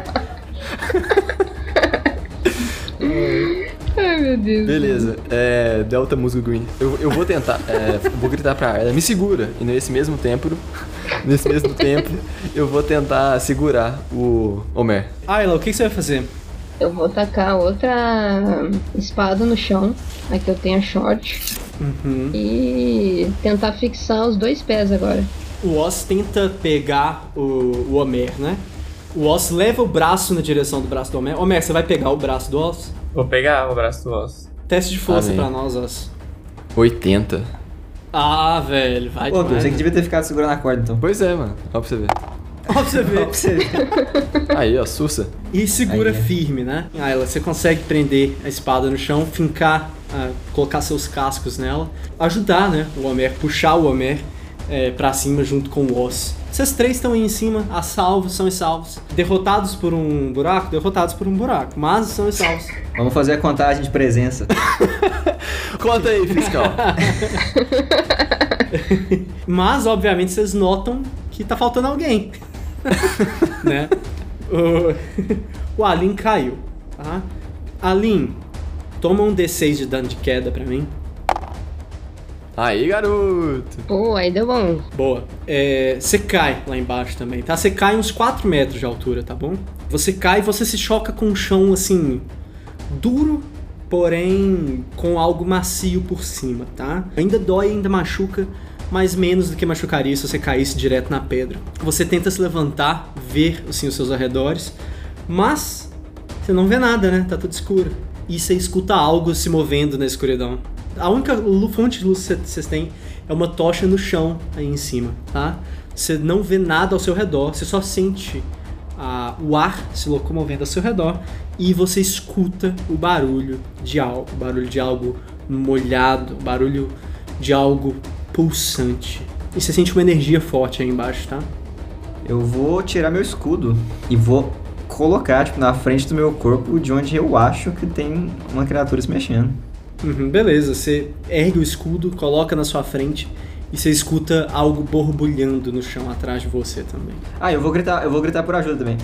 Speaker 5: Ai, meu Deus.
Speaker 1: Beleza, é, Delta Musgo Green. Eu, eu vou tentar, é, vou gritar pra Ayla, me segura. E nesse mesmo tempo, nesse mesmo tempo, eu vou tentar segurar o Homer.
Speaker 3: Ayla, o que que você vai fazer?
Speaker 5: Eu vou tacar outra espada no chão. Aqui eu tenho a short.
Speaker 3: Uhum.
Speaker 5: E tentar fixar os dois pés agora.
Speaker 3: O Oz tenta pegar o, o Homer, né? O Oz leva o braço na direção do braço do Homer. Homer, você vai pegar o braço do Oz?
Speaker 2: Vou pegar o braço do osso.
Speaker 3: Teste de força
Speaker 1: Amém.
Speaker 3: pra nós, Oz.
Speaker 1: 80.
Speaker 3: Ah, velho, vai
Speaker 4: Pô,
Speaker 3: demais.
Speaker 4: você que
Speaker 3: né?
Speaker 4: devia ter ficado segurando a corda, então.
Speaker 1: Pois é, mano. Ó pra você ver.
Speaker 3: Ó, pra você
Speaker 4: Ó,
Speaker 3: ver.
Speaker 4: pra você ver.
Speaker 1: Aí, ó, sussa.
Speaker 3: E segura
Speaker 4: Aí, é.
Speaker 3: firme, né? Ayla, você consegue prender a espada no chão, fincar a colocar seus cascos nela, ajudar, né, o Homer, puxar o Homer é, para cima junto com o Oz. Vocês três estão aí em cima, a salvos, são e salvos. Derrotados por um buraco, derrotados por um buraco, mas são e salvos.
Speaker 4: Vamos fazer a contagem de presença.
Speaker 1: Conta aí, fiscal.
Speaker 3: mas, obviamente, vocês notam que tá faltando alguém. né? O, o Alin caiu, tá? Alin, toma um D6 de dano de queda pra mim.
Speaker 1: Aí, garoto.
Speaker 5: Pô, aí deu bom.
Speaker 3: Boa. É, você cai lá embaixo também, tá? Você cai uns 4 metros de altura, tá bom? Você cai e você se choca com um chão, assim, duro, porém com algo macio por cima, tá? Ainda dói, ainda machuca, mas menos do que machucaria se você caísse direto na pedra. Você tenta se levantar, ver, assim, os seus arredores, mas você não vê nada, né? Tá tudo escuro. E você escuta algo se movendo na escuridão. A única fonte de luz que vocês têm é uma tocha no chão aí em cima, tá? Você não vê nada ao seu redor, você só sente o ar se locomovendo ao seu redor e você escuta o barulho de algo, barulho de algo molhado, barulho de algo pulsante. E você sente uma energia forte aí embaixo, tá?
Speaker 4: Eu vou tirar meu escudo e vou colocar, tipo, na frente do meu corpo de onde eu acho que tem uma criatura se mexendo.
Speaker 3: Uhum, beleza, você ergue o escudo, coloca na sua frente e você escuta algo borbulhando no chão atrás de você também.
Speaker 4: Ah, eu vou gritar, eu vou gritar por ajuda também.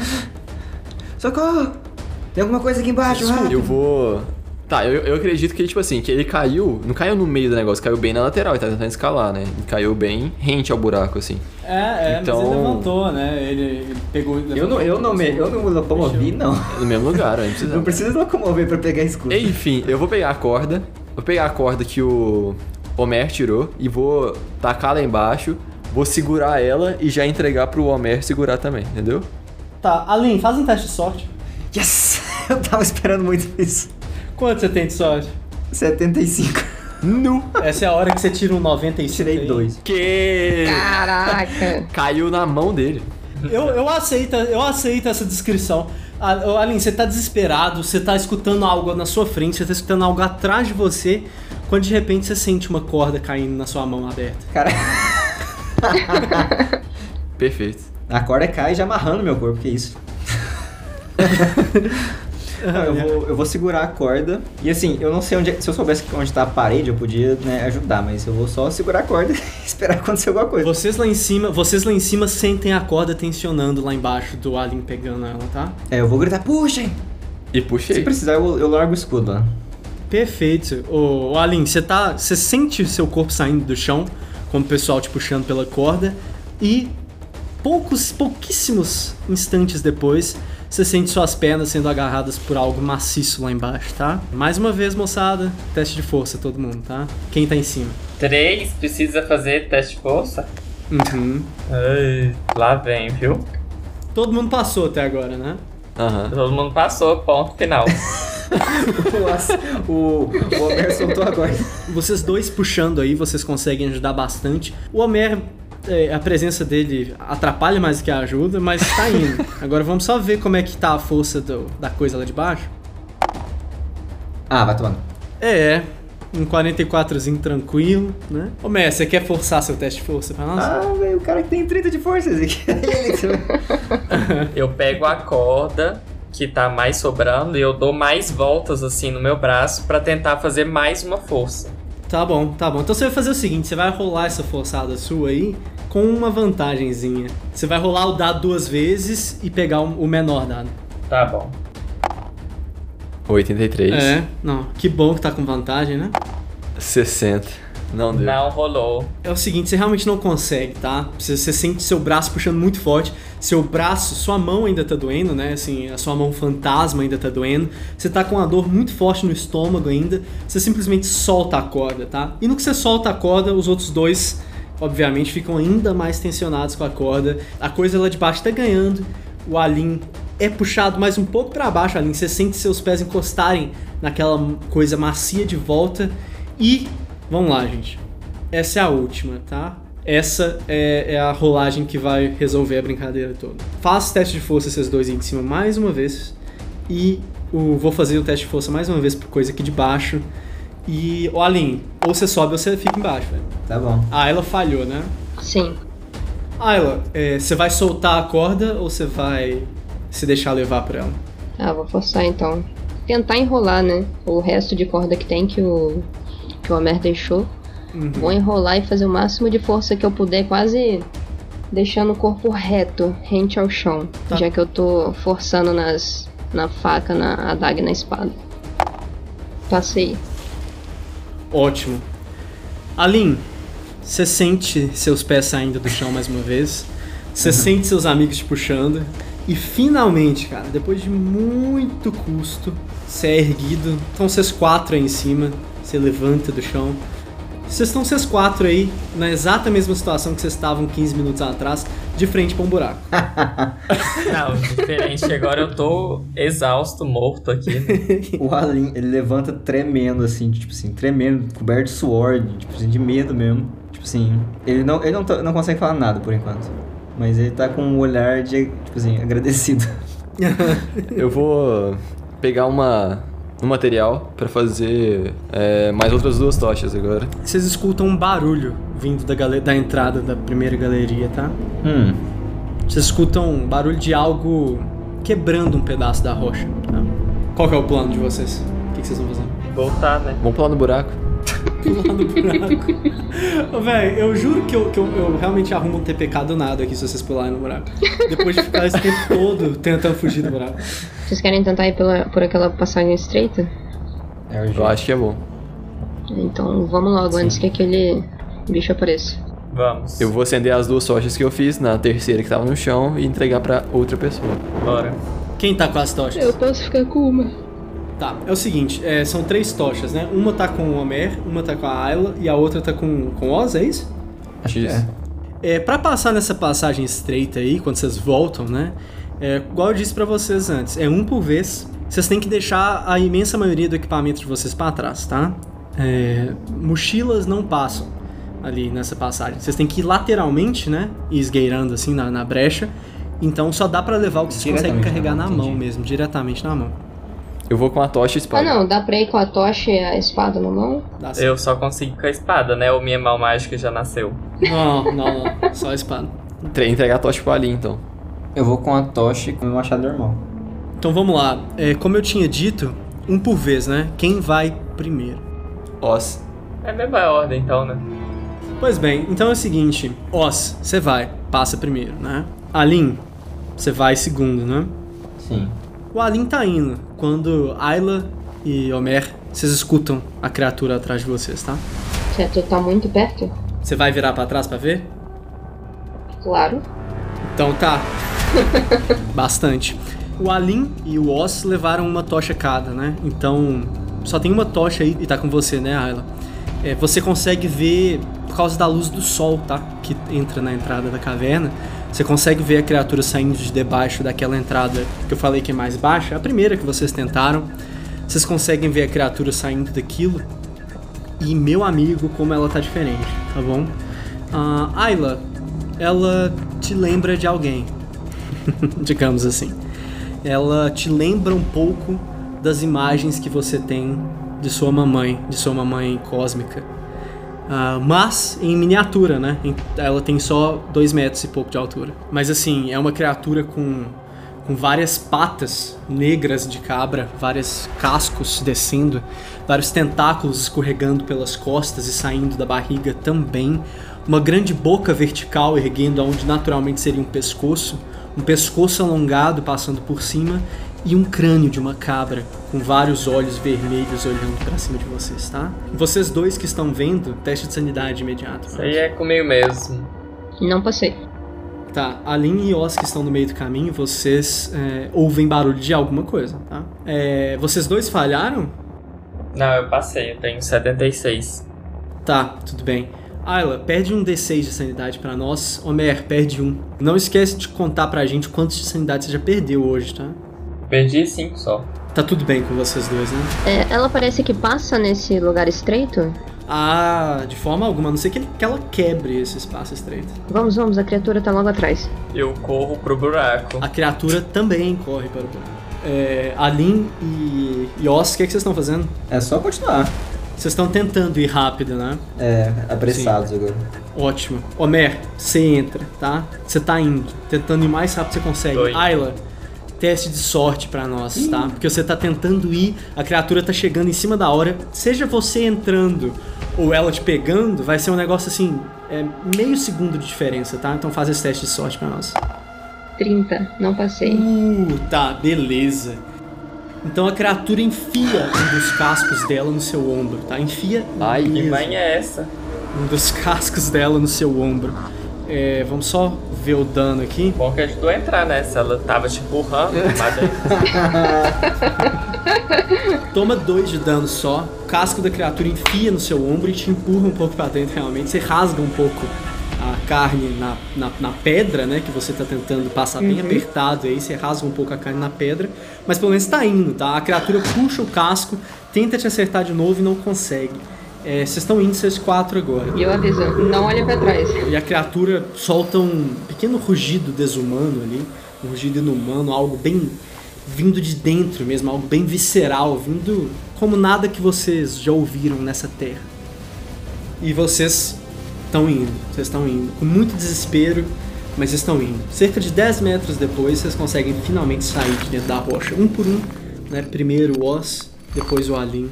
Speaker 4: Socorro! Tem alguma coisa aqui embaixo, rápido.
Speaker 1: Eu vou. Tá, eu, eu acredito que, tipo assim, que ele caiu. Não caiu no meio do negócio, caiu bem na lateral. Ele tá tentando escalar, né? E caiu bem rente ao buraco, assim.
Speaker 3: É, é,
Speaker 1: Então-
Speaker 3: mas ele levantou, né? Ele, ele pegou.
Speaker 4: Eu não, eu não me, eu não me locomovi, não.
Speaker 1: No mesmo lugar, precisa.
Speaker 4: Não precisa locomover pra pegar escudo.
Speaker 1: Enfim, eu vou pegar a corda. Vou pegar a corda que o Homer tirou e vou tacar lá embaixo. Vou segurar ela e já entregar pro Homer segurar também, entendeu?
Speaker 3: Tá, Aline, faz um teste de sorte.
Speaker 4: Yes! Eu tava esperando muito isso.
Speaker 3: Quanto você tem de sorte?
Speaker 4: 75.
Speaker 1: Nu!
Speaker 3: Essa é a hora que você tira um 95.
Speaker 4: Tirei
Speaker 3: aí.
Speaker 4: dois.
Speaker 1: Que
Speaker 5: Caraca!
Speaker 1: caiu na mão dele.
Speaker 3: Eu, eu, aceito, eu aceito essa descrição. Aline, você tá desesperado, você tá escutando algo na sua frente, você tá escutando algo atrás de você, quando de repente você sente uma corda caindo na sua mão aberta.
Speaker 4: Cara,
Speaker 1: Perfeito.
Speaker 4: a corda cai já amarrando meu corpo, que isso. Não, eu, vou, eu vou segurar a corda. E assim, eu não sei onde. é- Se eu soubesse onde tá a parede, eu podia né, ajudar, mas eu vou só segurar a corda e esperar acontecer alguma coisa.
Speaker 3: Vocês lá em cima, vocês lá em cima sentem a corda tensionando lá embaixo do Alien pegando ela, tá?
Speaker 4: É, eu vou gritar, puxem!
Speaker 1: E
Speaker 4: Se
Speaker 1: puxei.
Speaker 4: precisar, eu, eu largo o escudo lá.
Speaker 3: Perfeito. Ô, ô Alin, você tá. Você sente seu corpo saindo do chão, com o pessoal te puxando pela corda, e poucos, pouquíssimos instantes depois, você sente suas pernas sendo agarradas por algo maciço lá embaixo, tá? Mais uma vez, moçada, teste de força, todo mundo, tá? Quem tá em cima?
Speaker 2: Três precisa fazer teste de força?
Speaker 3: Uhum.
Speaker 2: Ai, lá vem, viu?
Speaker 3: Todo mundo passou até agora, né?
Speaker 1: Aham.
Speaker 2: Todo mundo passou, ponto final.
Speaker 4: Nossa, o, o Homer soltou agora.
Speaker 3: Vocês dois puxando aí, vocês conseguem ajudar bastante. O Homer, é, a presença dele atrapalha mais do que ajuda, mas tá indo. Agora vamos só ver como é que tá a força do- da coisa lá de baixo.
Speaker 4: Ah, vai tomando.
Speaker 3: É, um 44zinho tranquilo, né? Homer, você quer forçar seu teste de força pra nós?
Speaker 4: Ah, velho, o cara que tem 30 de força,
Speaker 2: Eu pego a corda que tá mais sobrando e eu dou mais voltas assim no meu braço pra tentar fazer mais uma força.
Speaker 3: Tá bom, tá bom. Então você vai fazer o seguinte, você vai rolar essa forçada sua aí com uma vantagenzinha. Você vai rolar o dado duas vezes e pegar o o menor dado.
Speaker 2: Tá bom.
Speaker 1: 83.
Speaker 3: É, não, que bom que tá com vantagem, né?
Speaker 1: 60. Não deu.
Speaker 2: Não rolou.
Speaker 3: É o seguinte, você realmente não consegue, tá? Você, você sente seu braço puxando muito forte, seu braço, sua mão ainda tá doendo, né? Assim, a sua mão fantasma ainda tá doendo. Você tá com uma dor muito forte no estômago ainda. Você simplesmente solta a corda, tá? E no que você solta a corda, os outros dois, obviamente, ficam ainda mais tensionados com a corda. A coisa lá de baixo tá ganhando. O Alin é puxado mais um pouco pra baixo, Alin. Você sente seus pés encostarem naquela coisa macia de volta. E vamos lá, gente. Essa é a última, tá? Essa é, é a rolagem que vai resolver a brincadeira toda. Faça teste de força esses dois aí de cima mais uma vez. E o, vou fazer o teste de força mais uma vez por coisa aqui de baixo. E, o Alin, ou você sobe ou você fica embaixo, velho.
Speaker 4: Tá bom.
Speaker 3: A Ayla falhou, né?
Speaker 5: Sim.
Speaker 3: Ayla, é, você vai soltar a corda ou você vai se deixar levar por ela?
Speaker 5: Ah, vou forçar então. Tentar enrolar, né? O resto de corda que tem que o, que o Homer deixou.
Speaker 3: Uhum.
Speaker 5: Vou enrolar e fazer o máximo de força que eu puder, quase deixando o corpo reto, rente ao chão.
Speaker 3: Tá.
Speaker 5: Já que eu tô forçando nas, na faca, na adaga e na espada. Passei.
Speaker 3: Ótimo. Alin, você sente seus pés saindo do chão mais uma vez. Você sente seus amigos te puxando. E finalmente, cara, depois de muito custo, você é erguido. Estão vocês quatro aí em cima. Você levanta do chão. Vocês estão vocês quatro aí, na exata mesma situação que vocês estavam 15 minutos atrás, de frente pra um buraco.
Speaker 2: Não, diferente. Agora eu tô exausto, morto aqui. né?
Speaker 4: O Alin, ele levanta tremendo, assim, tipo assim, tremendo, coberto de suor, de, tipo assim, de medo mesmo. Tipo assim, ele não, ele não, tá- não consegue falar nada por enquanto. Mas ele tá com um olhar de, tipo assim, agradecido.
Speaker 1: Eu vou pegar uma, um material pra fazer é, mais outras duas tochas agora.
Speaker 3: Vocês escutam um barulho vindo da, da entrada da primeira galeria, tá?
Speaker 4: Hum,
Speaker 3: Vocês escutam um barulho de algo quebrando um pedaço da rocha. Tá? Qual que é o plano de vocês? O que, que vocês vão fazer?
Speaker 2: Voltar, né?
Speaker 1: Vamos pular no buraco.
Speaker 3: Pular no buraco. Véi, eu juro que, eu, que eu, eu realmente arrumo um TPK do nada aqui se vocês pularem no buraco. Depois de ficar esse tempo todo tentando fugir do buraco.
Speaker 5: Vocês querem tentar ir pela, por aquela passagem estreita?
Speaker 4: é
Speaker 1: Eu
Speaker 4: jeito.
Speaker 1: acho que é bom.
Speaker 5: Então vamos logo antes que aquele bicho apareça.
Speaker 2: Vamos.
Speaker 1: Eu vou acender as duas tochas que eu fiz na terceira que tava no chão e entregar pra outra pessoa.
Speaker 2: Bora.
Speaker 3: Quem tá com as tochas?
Speaker 5: posso ficar com uma.
Speaker 3: Tá, é o seguinte, é, são três tochas, né? Uma tá com o Homer, uma tá com a Ayla e a outra tá com, com o Oz, é isso?
Speaker 4: Acho que
Speaker 1: Isso.
Speaker 4: é.
Speaker 3: É, para passar nessa passagem estreita aí, quando vocês voltam, né? É, igual eu disse pra vocês antes, é um por vez. Vocês têm que deixar a imensa maioria do equipamento de vocês pra trás, tá? É, mochilas não passam ali nessa passagem. Vocês têm que ir lateralmente, né? E esgueirando assim na, na brecha. Então só dá pra levar o que vocês conseguem carregar
Speaker 4: na
Speaker 3: na
Speaker 4: mão,
Speaker 3: mão
Speaker 4: entendi.
Speaker 3: mesmo, diretamente na mão.
Speaker 1: Eu vou com a tocha e
Speaker 5: Ah
Speaker 1: espada.
Speaker 5: não, dá pra ir com a tocha e a espada na mão?
Speaker 3: Dá sim.
Speaker 2: Eu só consigo com a espada, né? Ou minha mão mágica já nasceu.
Speaker 3: Não, não, não. Só a espada.
Speaker 1: Tre- Entregar a tocha pro Ali, então.
Speaker 4: Eu vou com a tocha e com o meu machado normal.
Speaker 3: Então vamos lá. É, como eu tinha dito, um por vez, né? Quem vai primeiro?
Speaker 1: Os.
Speaker 2: É a mesma ordem, então, né?
Speaker 3: Pois bem, então é o seguinte, Oz, você vai, passa primeiro, né? Alin, você vai segundo, né?
Speaker 4: Sim.
Speaker 3: O Alin tá indo quando Ayla e Homer, vocês escutam a criatura atrás de vocês, tá?
Speaker 5: Certo, tá muito perto?
Speaker 3: Você vai virar pra trás pra ver?
Speaker 5: Claro.
Speaker 3: Então tá. Bastante. O Alin e o Oz levaram uma tocha cada, né? Então só tem uma tocha aí e tá com você, né, Ayla? É, você consegue ver por causa da luz do sol, tá? Que entra na entrada da caverna. Você consegue ver a criatura saindo de debaixo daquela entrada que eu falei que é mais baixa, a primeira que vocês tentaram. Vocês conseguem ver a criatura saindo daquilo. E meu amigo, como ela tá diferente, tá bom? A Ayla, ela te lembra de alguém. Digamos assim. Ela te lembra um pouco das imagens que você tem de sua mamãe, de sua mamãe cósmica. Ah, mas em miniatura, né? Ela tem só dois metros e pouco de altura. Mas assim, é uma criatura com, com várias patas negras de cabra, vários cascos descendo, vários tentáculos escorregando pelas costas e saindo da barriga também. Uma grande boca vertical erguendo aonde naturalmente seria um pescoço, um pescoço alongado passando por cima e um crânio de uma cabra com vários olhos vermelhos olhando pra cima de vocês, tá? Vocês dois que estão vendo, teste de sanidade imediato.
Speaker 2: Isso aí é comigo mesmo.
Speaker 5: Não passei.
Speaker 3: Tá, a Lin e Oz que estão no meio do caminho, vocês é, ouvem barulho de alguma coisa, tá? É, vocês dois falharam?
Speaker 2: Não, eu passei, eu tenho 76.
Speaker 3: Tá, tudo bem. Ayla, perde um D6 de sanidade pra nós. Homer, perde um. Não esquece de contar pra gente quantos de sanidade você já perdeu hoje, tá?
Speaker 2: Perdi 5 só.
Speaker 3: Tá tudo bem com vocês dois, né?
Speaker 5: É, ela parece que passa nesse lugar estreito?
Speaker 3: Ah, de forma alguma, a não ser que, ele- que ela quebre esse espaço estreito.
Speaker 5: Vamos, vamos, a criatura tá logo atrás.
Speaker 2: Eu corro pro buraco.
Speaker 3: A criatura também corre para o buraco. É, Alin e Yoss, o que, é que vocês estão fazendo?
Speaker 4: É só continuar.
Speaker 3: Vocês estão tentando ir rápido, né?
Speaker 4: É, apressados agora.
Speaker 3: Ótimo. Homer, você entra, tá? Você tá indo, tentando ir o mais rápido que você consegue. Ayla, teste de sorte pra nós, tá? Porque você tá tentando ir, a criatura tá chegando em cima da hora. Seja você entrando ou ela te pegando, vai ser um negócio assim, é meio segundo de diferença, tá? Então faz esse teste de sorte pra nós.
Speaker 5: 30, não passei.
Speaker 3: Uh, tá, beleza. Então a criatura enfia um dos cascos dela no seu ombro, tá? Enfia
Speaker 1: Ai,
Speaker 2: Que mãe é essa?
Speaker 3: um dos cascos dela no seu ombro. É, vamos só ver o dano aqui.
Speaker 2: Bom que ajudou a entrar, né? Se ela tava te empurrando, mas aí-
Speaker 3: Toma dois de dano só. O casco da criatura enfia no seu ombro e te empurra um pouco pra dentro realmente. Você rasga um pouco a carne na, na, na pedra, né? Que você tá tentando passar bem apertado aí. Você rasga um pouco a carne na pedra. Mas pelo menos tá indo, tá? A criatura puxa o casco, tenta te acertar de novo e não consegue. É, Vocês estão indo, vocês quatro agora.
Speaker 5: E eu aviso, não olha pra trás.
Speaker 3: E a criatura solta um pequeno rugido desumano ali, um rugido inumano, algo bem vindo de dentro mesmo, algo bem visceral, vindo como nada que vocês já ouviram nessa terra. E vocês estão indo, vocês estão indo, com muito desespero, mas estão indo. Cerca de 10 metros depois, vocês conseguem finalmente sair de dentro da rocha, um por um. Né? Primeiro o Oz, depois o Alin,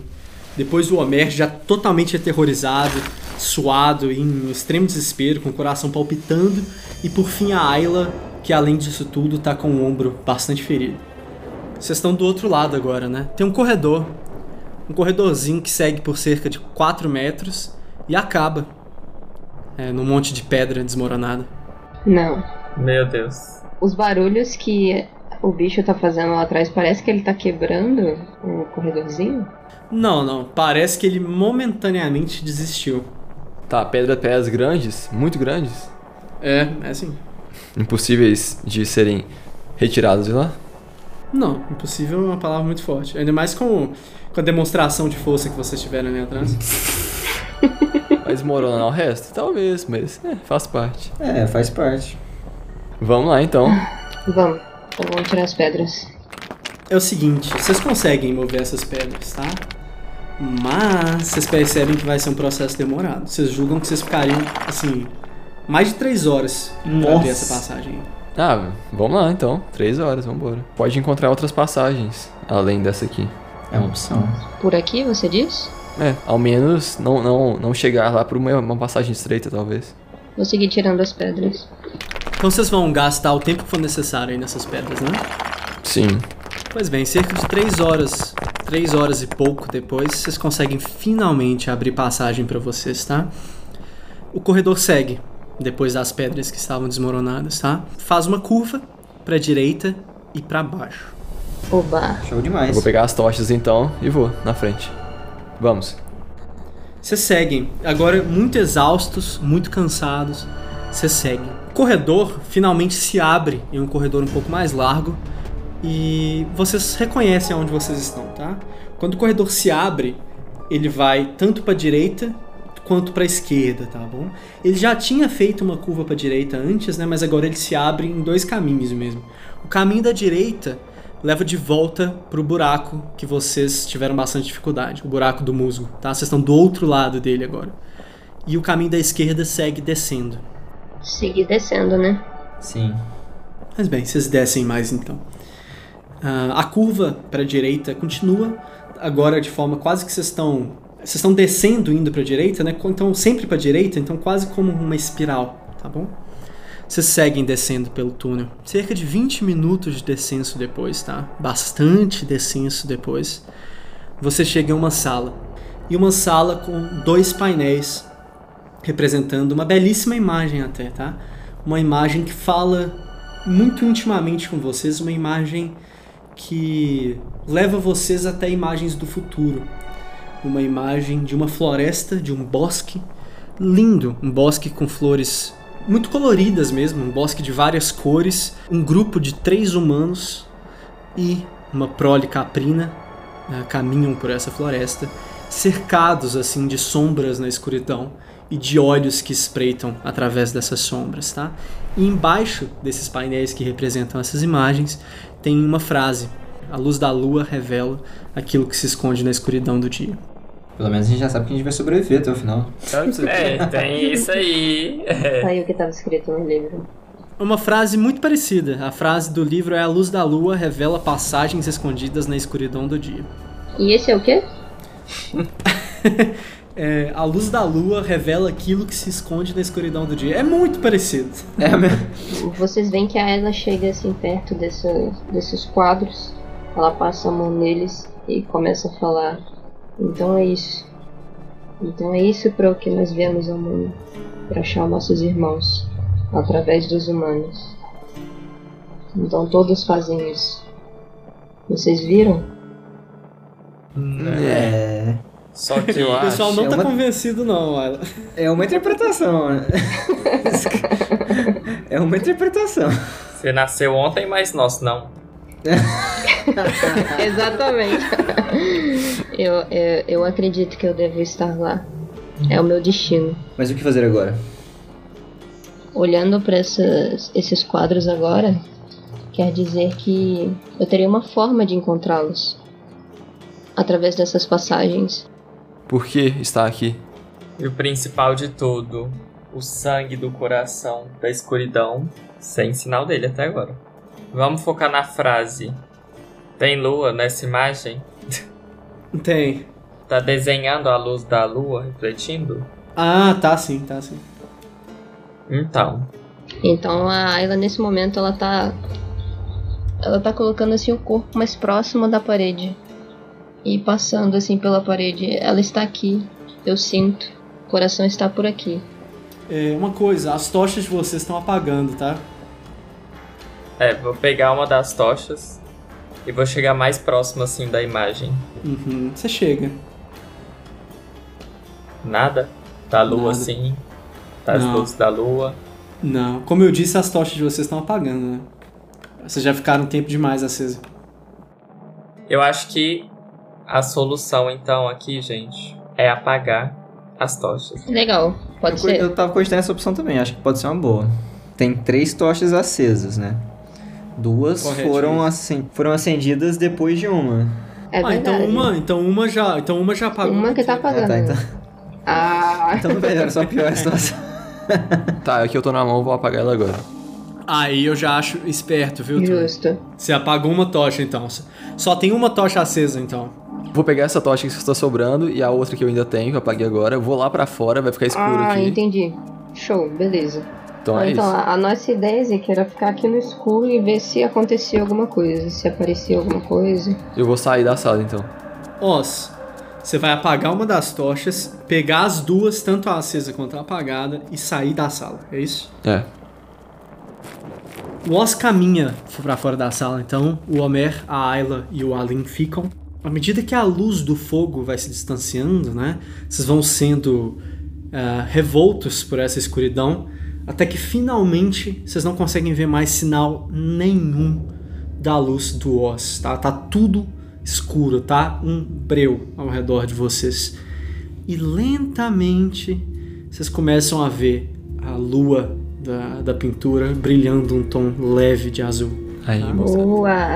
Speaker 3: depois o Homer já totalmente aterrorizado, suado, em extremo desespero, com o coração palpitando. E por fim a Ayla, que além disso tudo tá com o ombro bastante ferido. Vocês estão do outro lado agora, né? Tem um corredor. Um corredorzinho que segue por cerca de 4 metros e acaba é, num monte de pedra desmoronada.
Speaker 5: Não.
Speaker 2: Meu Deus.
Speaker 5: Os barulhos que o bicho tá fazendo lá atrás, parece que ele tá quebrando o corredorzinho.
Speaker 3: Não, não. Parece que ele momentaneamente desistiu.
Speaker 1: Tá, pedra pedras grandes, muito grandes,
Speaker 3: É, é assim.
Speaker 1: impossíveis de serem retiradas de lá.
Speaker 3: Não, impossível é uma palavra muito forte. Ainda mais com, com a demonstração de força que vocês tiveram ali atrás.
Speaker 1: Vai desmoronar o resto? Talvez, mas é, faz parte.
Speaker 4: É, faz parte.
Speaker 1: Vamos lá então.
Speaker 5: Vamos. Então vamos tirar as pedras.
Speaker 3: É o seguinte, vocês conseguem mover essas pedras, tá? Mas vocês percebem que vai ser um processo demorado. Vocês julgam que vocês ficariam, assim, mais de três horas pra abrir
Speaker 4: Nossa.
Speaker 3: essa passagem.
Speaker 1: Ah, vamos lá então. Três horas, vambora. Pode encontrar outras passagens, além dessa aqui.
Speaker 4: É uma opção.
Speaker 5: Por aqui, você diz?
Speaker 1: É, ao menos não, não, não chegar lá por uma, uma passagem estreita, talvez.
Speaker 5: Vou seguir tirando as pedras.
Speaker 3: Então vocês vão gastar o tempo que for necessário aí nessas pedras, né?
Speaker 1: Sim.
Speaker 3: Pois bem, cerca de três horas, três horas e pouco depois, vocês conseguem finalmente abrir passagem pra vocês, tá? O corredor segue, depois das pedras que estavam desmoronadas, tá? Faz uma curva pra direita e pra baixo.
Speaker 5: Oba.
Speaker 4: Show
Speaker 1: Eu
Speaker 4: demais.
Speaker 1: vou pegar as tochas então e vou na frente. Vamos.
Speaker 3: Vocês seguem, agora muito exaustos, muito cansados, vocês seguem. O corredor finalmente se abre em um corredor um pouco mais largo e vocês reconhecem aonde vocês estão, tá? Quando o corredor se abre, ele vai tanto para direita quanto para esquerda, tá bom? Ele já tinha feito uma curva para direita antes, né? Mas agora ele se abre em dois caminhos mesmo. O caminho da direita leva de volta pro buraco que vocês tiveram bastante dificuldade, o buraco do musgo, tá? Vocês estão do outro lado dele agora. E o caminho da esquerda segue descendo.
Speaker 5: Seguir descendo, né?
Speaker 4: Sim.
Speaker 3: Mas bem, vocês descem mais então. Ah, a curva para a direita continua, agora de forma quase que vocês estão. Vocês estão descendo indo para a direita, né? Então sempre para a direita, então quase como uma espiral, tá bom? Vocês seguem descendo pelo túnel. Cerca de 20 minutos de descenso depois, tá? Bastante descenso depois. Você chega em uma sala. E uma sala com dois painéis representando uma belíssima imagem até, tá? Uma imagem que fala muito intimamente com vocês, uma imagem que leva vocês até imagens do futuro. Uma imagem de uma floresta, de um bosque lindo, um bosque com flores muito coloridas mesmo, um bosque de várias cores, um grupo de três humanos e uma prole caprina né, caminham por essa floresta, cercados assim de sombras na escuridão e de olhos que espreitam através dessas sombras, tá? E embaixo desses painéis que representam essas imagens tem uma frase A luz da lua revela aquilo que se esconde na escuridão do dia.
Speaker 4: Pelo menos a gente já sabe que a gente vai sobreviver até o final.
Speaker 2: É, tem isso aí. É.
Speaker 5: Aí o que tava escrito no livro.
Speaker 3: Uma frase muito parecida. A frase do livro é: A luz da lua revela passagens escondidas na escuridão do dia.
Speaker 5: E esse é o quê?
Speaker 3: É, a luz da lua revela aquilo que se esconde na escuridão do dia. É muito parecido.
Speaker 4: É mesmo.
Speaker 5: Vocês veem que a Ela chega assim perto dessa- desses quadros. Ela passa a mão neles e começa a falar. Então é isso. Então é isso para o que nós viemos ao mundo. Para achar nossos irmãos. Através dos humanos. Então todos fazem isso. Vocês viram?
Speaker 4: É.
Speaker 2: Só que
Speaker 1: Eu
Speaker 3: O pessoal não
Speaker 4: é
Speaker 3: tá
Speaker 4: uma-
Speaker 3: convencido, não. Ayla.
Speaker 4: É uma interpretação. né? é uma interpretação.
Speaker 2: você nasceu ontem, mas nós não.
Speaker 5: Exatamente. eu, eu, eu acredito que eu devo estar lá. É o meu destino.
Speaker 4: Mas o que fazer agora?
Speaker 5: Olhando para esses quadros agora, quer dizer que eu teria uma forma de encontrá-los através dessas passagens.
Speaker 1: Por que está aqui?
Speaker 2: E o principal de tudo, o sangue do coração da escuridão, sem sinal dele até agora. Vamos focar na frase. Tem lua nessa imagem?
Speaker 3: Tem.
Speaker 2: Tá desenhando a luz da lua refletindo?
Speaker 3: Ah, tá sim, tá sim.
Speaker 2: Então,
Speaker 5: Então a Ayla nesse momento ela tá ela tá colocando assim o corpo mais próximo da parede e passando assim pela parede. Ela está aqui. Eu sinto. O coração está por aqui.
Speaker 3: É, uma coisa, as tochas de vocês estão apagando, tá?
Speaker 2: é, vou pegar uma das tochas e vou chegar mais próximo assim da imagem.
Speaker 3: Uhum, Você chega.
Speaker 2: Nada? Da lua
Speaker 3: Nada.
Speaker 2: assim? Das
Speaker 3: Não.
Speaker 2: luzes da lua?
Speaker 3: Não, como eu disse, as tochas de vocês estão apagando, né? Vocês já ficaram tempo demais acesa.
Speaker 2: Eu acho que a solução então aqui, gente, é apagar as tochas.
Speaker 5: Legal. Pode
Speaker 4: eu,
Speaker 5: ser.
Speaker 4: eu tava cogitando essa opção também, acho que pode ser uma boa. Tem três tochas acesas, né? Duas
Speaker 3: Correto,
Speaker 4: foram, acen- foram acendidas depois de uma.
Speaker 5: É
Speaker 3: ah, então uma, então uma já, então uma já apagou.
Speaker 5: Uma que tá
Speaker 3: aqui.
Speaker 5: apagando.
Speaker 4: Ah, tá, então,
Speaker 5: Ah,
Speaker 4: então não melhora, só pior a situação.
Speaker 1: Tá, aqui eu tô na mão, vou apagar ela agora.
Speaker 3: Aí eu já acho esperto, viu,
Speaker 5: justo.
Speaker 3: Você apagou uma tocha, então. Só tem uma tocha acesa, então.
Speaker 1: Vou pegar essa tocha que está sobrando e a outra que eu ainda tenho, que eu apaguei agora. Vou lá pra fora, vai ficar escuro
Speaker 5: Ah,
Speaker 1: aqui.
Speaker 5: entendi. Show, beleza.
Speaker 1: Então é
Speaker 5: então,
Speaker 1: isso.
Speaker 5: a, a nossa ideia, Zeke, era ficar aqui no escuro e ver se acontecia alguma coisa, se aparecia alguma coisa.
Speaker 1: Eu vou sair da sala então.
Speaker 3: Os, você vai apagar uma das tochas, pegar as duas, tanto a acesa quanto a apagada, e sair da sala, é isso?
Speaker 1: É.
Speaker 3: O Oz caminha pra fora da sala, então o Homer, a Ayla e o Alin ficam. À medida que a luz do fogo vai se distanciando, né? Vocês vão sendo ah, revoltos por essa escuridão, até que finalmente vocês não conseguem ver mais sinal nenhum da luz do Oz, tá? Tá tudo escuro, tá? Um breu ao redor de vocês. E lentamente vocês começam a ver a lua da, da pintura brilhando um tom leve de azul.
Speaker 1: Aí,
Speaker 3: Tá.
Speaker 1: moçada.
Speaker 5: Boa!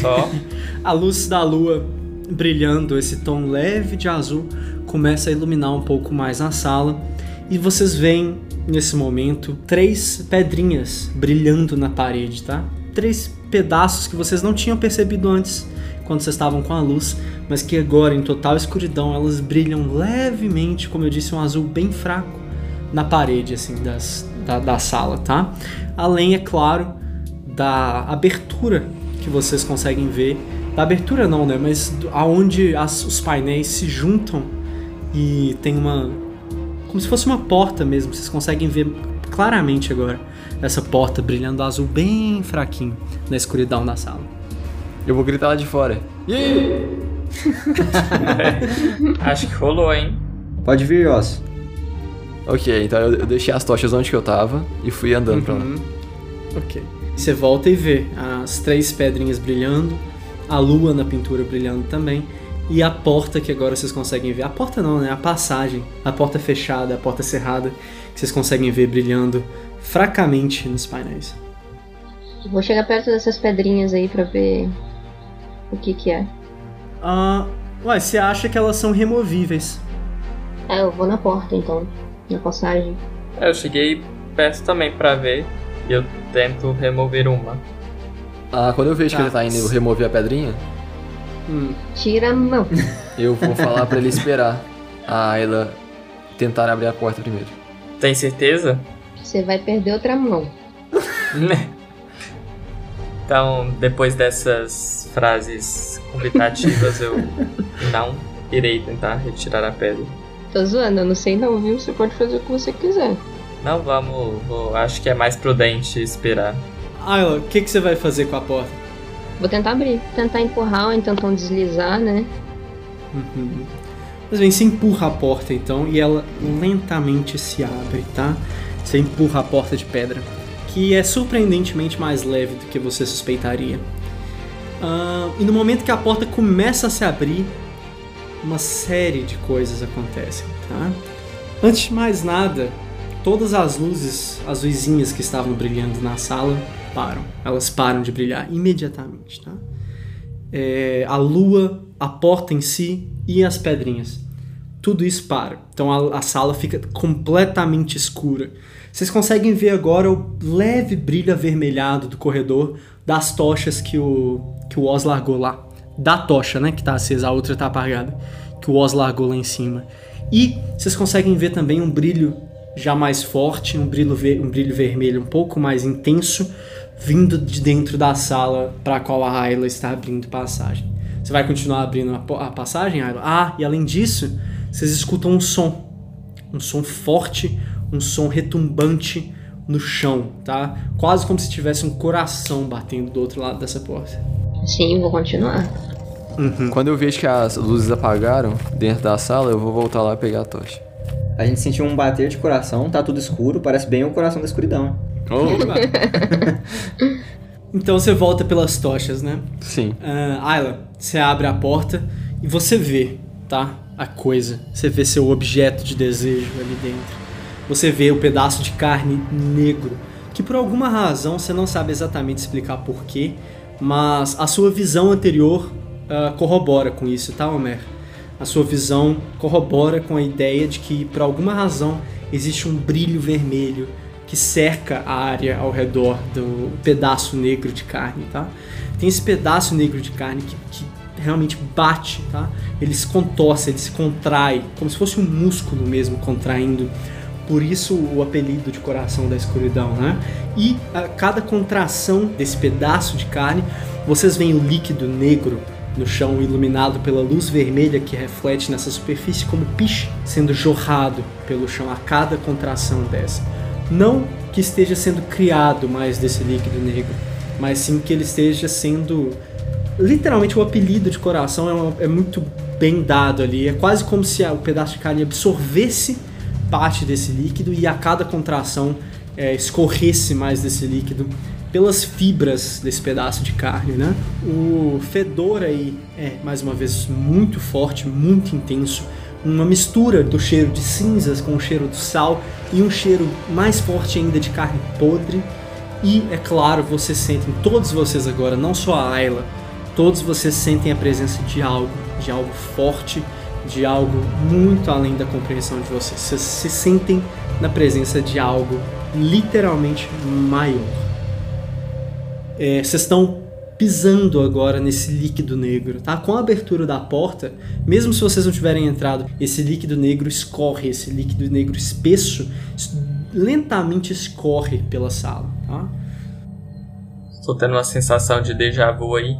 Speaker 2: Só
Speaker 3: A luz da lua brilhando, esse tom leve de azul, começa a iluminar um pouco mais a sala. E vocês veem, nesse momento, três pedrinhas brilhando na parede, tá? Três pedaços que vocês não tinham percebido antes, quando vocês estavam com a luz, mas que agora, em total escuridão, elas brilham levemente, como eu disse, um azul bem fraco na parede, assim, das, da, da sala, tá? Além, é claro, da abertura que vocês conseguem ver. Da abertura não, né? Mas aonde as- os painéis se juntam e tem uma. Como se fosse uma porta mesmo. Vocês conseguem ver claramente agora essa porta brilhando azul bem fraquinho na escuridão da sala.
Speaker 1: Eu vou gritar lá de fora. E aí?
Speaker 2: acho que rolou, hein?
Speaker 4: Pode vir, Oz.
Speaker 1: Ok, então eu, eu deixei as tochas onde que eu tava e fui andando pra lá.
Speaker 3: Uhum. Ok. Você volta e vê as três pedrinhas brilhando, a lua na pintura brilhando também, e a porta que agora vocês conseguem ver. A porta não, né? A passagem. A porta fechada, a porta cerrada, que vocês conseguem ver brilhando fracamente nos painéis.
Speaker 5: Vou chegar perto dessas pedrinhas aí pra ver O que que é?
Speaker 3: Ah, ué, você acha que elas são removíveis?
Speaker 5: É, eu vou na porta então, na passagem.
Speaker 2: É, Eu cheguei perto também pra ver e eu tento remover uma.
Speaker 1: Ah, quando eu vejo que ele tá indo remover a pedrinha,
Speaker 3: Hum,
Speaker 5: Tira a mão.
Speaker 1: eu vou falar pra ele esperar a Ayla tentar abrir a porta primeiro.
Speaker 2: Tem certeza?
Speaker 5: Você vai perder outra mão.
Speaker 2: Né? Então, depois dessas frases convidativas, eu não irei tentar retirar a pedra.
Speaker 5: Tô zoando, eu não sei não, viu? Você pode fazer o que você quiser.
Speaker 2: Não, vamos. vou- acho que é mais prudente esperar.
Speaker 3: Ayla, o que, que você vai fazer com a porta?
Speaker 5: Vou tentar abrir. Tentar empurrar ou então deslizar, né?
Speaker 3: Uhum. Mas bem, você empurra a porta então e ela lentamente se abre, tá? Você empurra a porta de pedra, que é surpreendentemente mais leve do que você suspeitaria. Ah, e no momento que a porta começa a se abrir, uma série de coisas acontecem, tá? Antes de mais nada, todas as luzes azuisinhas que estavam brilhando na sala param. Elas param de brilhar imediatamente, tá? é, a lua, a porta em si e as pedrinhas. Tudo isso para. Então a, a sala fica completamente escura. Vocês conseguem ver agora o leve brilho avermelhado do corredor das tochas que o, que o Oz largou lá. Da tocha, né? Que tá acesa, a outra tá apagada. Que o Oz largou lá em cima. E vocês conseguem ver também um brilho já mais forte, um brilho, um brilho vermelho um pouco mais intenso, vindo de dentro da sala para a qual a Ayla está abrindo passagem. Você vai continuar abrindo a, passagem, Ayla? Ah, e além disso, vocês escutam um som. Um som forte, um som retumbante no chão, tá? Quase como se tivesse um coração batendo do outro lado dessa porta.
Speaker 5: Sim, vou continuar.
Speaker 1: Quando eu vejo que as luzes apagaram dentro da sala, eu vou voltar lá e pegar a tocha.
Speaker 4: A gente sentiu um bater de coração, tá tudo escuro, parece bem o coração da escuridão.
Speaker 3: Então você volta pelas tochas, né?
Speaker 1: Sim.
Speaker 3: Ah, Ayla, você abre a porta e você vê, tá? A coisa. Você vê seu objeto de desejo ali dentro. Você vê o pedaço de carne negro, que por alguma razão você não sabe exatamente explicar porquê, mas a sua visão anterior ah, corrobora com isso, tá, Homer? A sua visão corrobora com a ideia de que por alguma razão existe um brilho vermelho que cerca a área ao redor do pedaço negro de carne, tá? Tem esse pedaço negro de carne que, que realmente bate, tá? Ele se contorce, ele se contrai, como se fosse um músculo mesmo contraindo. Por isso o apelido de coração da escuridão, né? E a cada contração desse pedaço de carne, vocês veem o líquido negro no chão iluminado pela luz vermelha que reflete nessa superfície como piche sendo jorrado pelo chão a cada contração dessa. Não que esteja sendo criado mais desse líquido negro, mas sim que ele esteja sendo. Literalmente, o apelido de coração é, uma- é muito bem dado ali. É quase como se o pedaço de carne absorvesse parte desse líquido e a cada contração é, escorresse mais desse líquido pelas fibras desse pedaço de carne, né? O fedor aí é, mais uma vez, muito forte, muito intenso. Uma mistura do cheiro de cinzas com o cheiro do sal e um cheiro mais forte ainda de carne podre. E, é claro, vocês sentem, todos vocês agora, não só a Ayla, todos vocês sentem a presença de algo, de algo forte, de algo muito além da compreensão de vocês. Vocês se sentem na presença de algo literalmente maior. É, vocês estão pisando agora nesse líquido negro, tá? Com a abertura da porta, mesmo se vocês não tiverem entrado, esse líquido negro escorre, esse líquido negro espesso es- lentamente escorre pela sala, tá?
Speaker 2: Tô tendo uma sensação de déjà vu aí.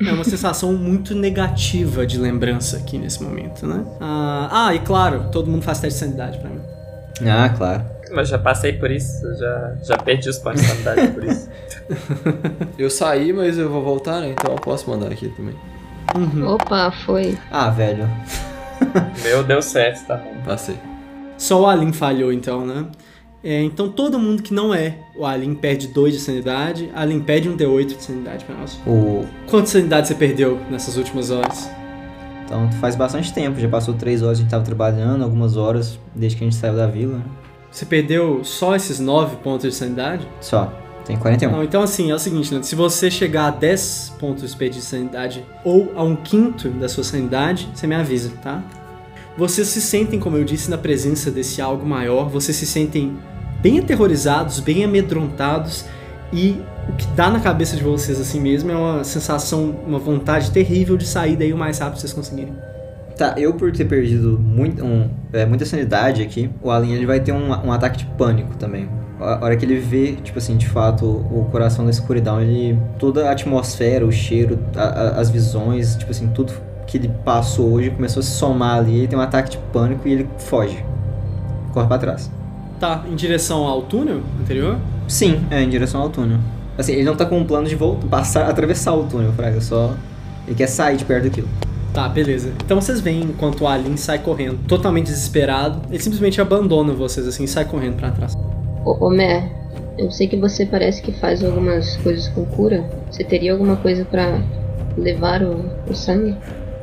Speaker 3: É uma sensação muito negativa de lembrança aqui nesse momento, né? Ah, ah, e claro, todo mundo faz teste de sanidade pra mim.
Speaker 4: Ah, claro.
Speaker 2: Mas já passei por isso, já, já perdi os pontos de sanidade por isso.
Speaker 1: Eu saí, mas eu vou voltar, né? Então eu posso mandar aqui também.
Speaker 5: Opa, foi.
Speaker 4: Ah, velho.
Speaker 2: Meu, deu certo, tá bom.
Speaker 1: Passei.
Speaker 3: Só o Alin falhou, então, né? É, então todo mundo que não é o Alin perde 2 de sanidade, Alin perde um D8 de sanidade pra nós.
Speaker 4: O...
Speaker 3: Quanto sanidade você perdeu nessas últimas horas?
Speaker 4: Então faz bastante tempo, já passou três horas, a gente tava trabalhando, algumas horas desde que a gente saiu da vila.
Speaker 3: Você perdeu só esses 9 pontos de sanidade?
Speaker 4: Só. Tem 41.
Speaker 3: Não, então assim, é o seguinte, né? se você chegar a 10 pontos de de sanidade ou a um quinto da sua sanidade, você me avisa, tá? Vocês se sentem, como eu disse, na presença desse algo maior, vocês se sentem bem aterrorizados, bem amedrontados e o que dá na cabeça de vocês assim mesmo é uma sensação, uma vontade terrível de sair daí o mais rápido que vocês conseguirem.
Speaker 4: Tá, eu por ter perdido muito, um, é, muita sanidade aqui, o Alien ele vai ter um, um ataque de pânico também. A hora que ele vê, tipo assim, de fato, o coração da escuridão, ele. Toda a atmosfera, o cheiro, a, a, as visões, tipo assim, tudo que ele passou hoje começou a se somar ali, ele tem um ataque de pânico e ele foge. Corre pra trás.
Speaker 3: Tá, em direção ao túnel anterior?
Speaker 4: Sim, é, em direção ao túnel. Assim, ele não tá com um plano de volta, passar, atravessar o túnel, Fraga, só. Ele quer sair de perto daquilo.
Speaker 3: Tá, beleza. Então vocês veem enquanto o Alien sai correndo, totalmente desesperado. Ele simplesmente abandona vocês assim e sai correndo para trás.
Speaker 5: Ô, ô Mer, eu sei que você parece que faz algumas coisas com cura. Você teria alguma coisa para levar o, o, sangue?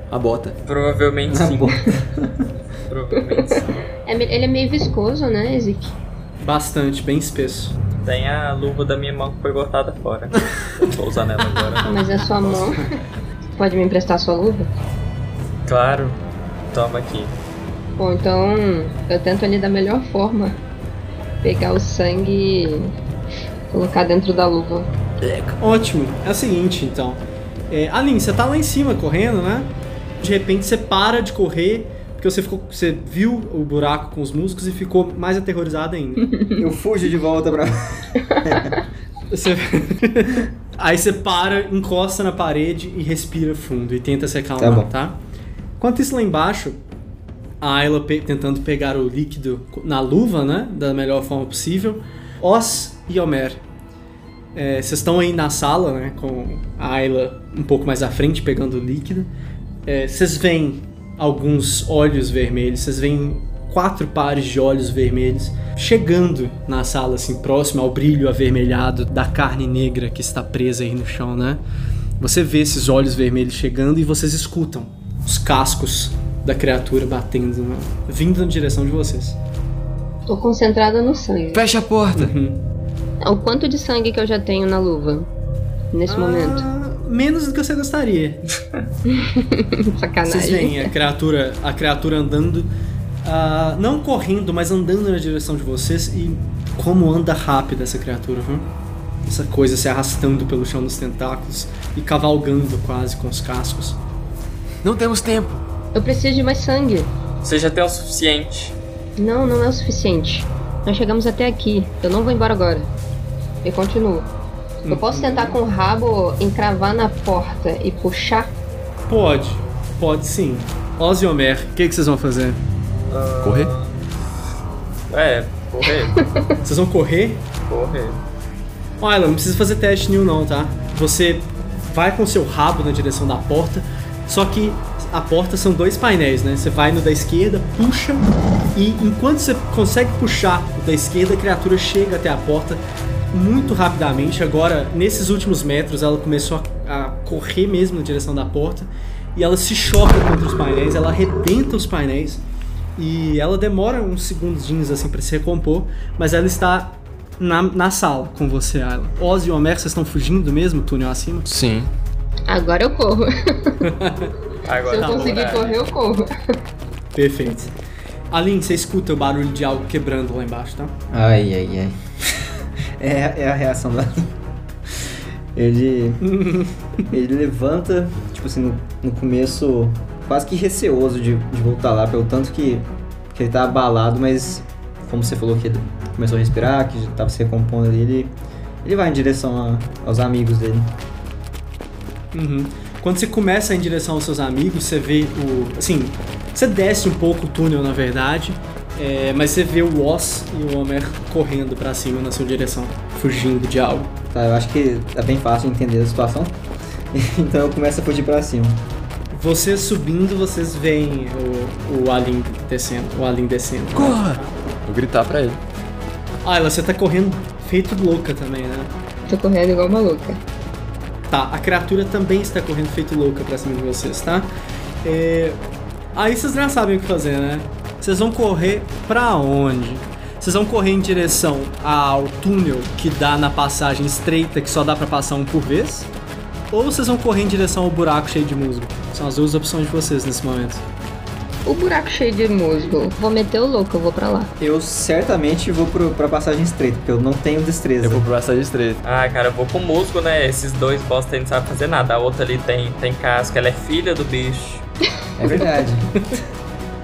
Speaker 1: A bota.
Speaker 2: Provavelmente sim. Provavelmente sim.
Speaker 5: É, ele é meio viscoso, né, Ezik?
Speaker 3: Bastante, bem espesso.
Speaker 2: Tem a luva da minha mão que foi botada fora. Vou usar nela agora.
Speaker 5: Mas é sua mão. Pode me emprestar sua luva?
Speaker 2: Claro. Toma aqui.
Speaker 5: Bom, então eu tento ali da melhor forma pegar o sangue e colocar dentro da luva.
Speaker 3: Ótimo. É o seguinte, então. É, Aline, você tá lá em cima correndo, né? De repente você para de correr porque você ficou, você viu o buraco com os músicos e ficou mais aterrorizado ainda.
Speaker 4: Eu fujo de volta pra.
Speaker 3: você... Aí você para, encosta na parede e respira fundo e tenta se acalmar, tá? tá? Enquanto isso lá embaixo, a Ayla pe tentando pegar o líquido na luva, né? Da melhor forma possível. Os e Homer. É, vocês estão aí na sala, né? Com a Ayla um pouco mais à frente pegando o líquido. É, vocês veem alguns olhos vermelhos, vocês veem quatro pares de olhos vermelhos chegando na sala, assim, próximo ao brilho avermelhado da carne negra que está presa aí no chão, né? Você vê esses olhos vermelhos chegando e vocês escutam os cascos da criatura batendo, né? vindo na direção de vocês.
Speaker 5: Tô concentrada no sangue.
Speaker 1: Fecha a porta! Uhum.
Speaker 5: O quanto de sangue que eu já tenho na luva nesse ah, momento?
Speaker 3: Menos do que você gostaria.
Speaker 5: Sacanagem.
Speaker 3: Vocês veem a criatura, a criatura andando Uh, não correndo, mas andando na direção de vocês e como anda rápido essa criatura, viu? Essa coisa se arrastando pelo chão dos tentáculos e cavalgando quase com os cascos.
Speaker 1: Não temos tempo.
Speaker 5: Eu preciso de mais sangue.
Speaker 2: Já tem o suficiente.
Speaker 5: Não, não é o suficiente. Nós chegamos até aqui. Eu não vou embora agora. Eu continuo. Eu posso uhum. tentar com o rabo encravar na porta e puxar?
Speaker 3: Pode, pode sim. Oz e Homer, o que, que vocês vão fazer?
Speaker 1: Correr?
Speaker 2: É, correr.
Speaker 3: Vocês vão correr?
Speaker 2: Correr.
Speaker 3: Olha, não precisa fazer teste nenhum não, tá? Você vai com seu rabo na direção da porta, só que a porta são dois painéis, né? Você vai no da esquerda, puxa, e enquanto você consegue puxar o da esquerda, a criatura chega até a porta muito rapidamente. Agora, nesses últimos metros, ela começou a, a correr mesmo na direção da porta e ela se choca contra os painéis, ela arrebenta os painéis e ela demora uns segundinhos assim para se recompor, mas ela está na, na sala com você, Ayla. Oz e Homer, vocês estão fugindo mesmo, túnel acima?
Speaker 1: Sim.
Speaker 5: Agora eu corro.
Speaker 2: Agora
Speaker 5: Se eu conseguir é. correr, eu corro.
Speaker 3: Perfeito. Aline, você escuta o barulho de algo quebrando lá embaixo, tá?
Speaker 4: Ai, ai, ai. É, é a reação da. Ele. ele levanta, tipo assim, no, no começo quase que receoso de, de voltar lá, pelo tanto que, que ele tá abalado, mas como você falou que ele começou a respirar, que já tava se recompondo ali, ele, ele vai em direção a, aos amigos dele.
Speaker 3: Uhum. Quando você começa em direção aos seus amigos, você vê o. Assim, você desce um pouco o túnel, na verdade, é, mas você vê o Oz e o Homer correndo para cima na sua direção, fugindo de algo.
Speaker 4: Tá, eu acho que é bem fácil entender a situação. então eu começo a fugir para cima.
Speaker 3: Vocês subindo, vocês veem o, o Alien descendo. O Alien descendo.
Speaker 1: Corra! Vou gritar pra ele.
Speaker 3: Ah, você tá correndo feito louca também, né?
Speaker 5: Tô correndo igual uma louca.
Speaker 3: Tá, a criatura também está correndo feito louca pra cima de vocês, tá? É... Aí vocês já sabem o que fazer, né? Vocês vão correr pra onde? Vocês vão correr em direção ao túnel que dá na passagem estreita, que só dá pra passar um por vez. Ou vocês vão correr em direção ao buraco cheio de musgo. São as duas opções de vocês nesse momento.
Speaker 5: O buraco cheio de musgo. Vou meter o louco, eu vou pra lá.
Speaker 4: Eu certamente vou pro, pra passagem estreita, porque eu não tenho destreza.
Speaker 1: Eu vou pro passagem estreita.
Speaker 2: Ah, cara, eu vou com musgo, né? Esses dois bosta aí não sabem fazer nada. A outra ali tem, tem casca, ela é filha do bicho.
Speaker 4: É verdade.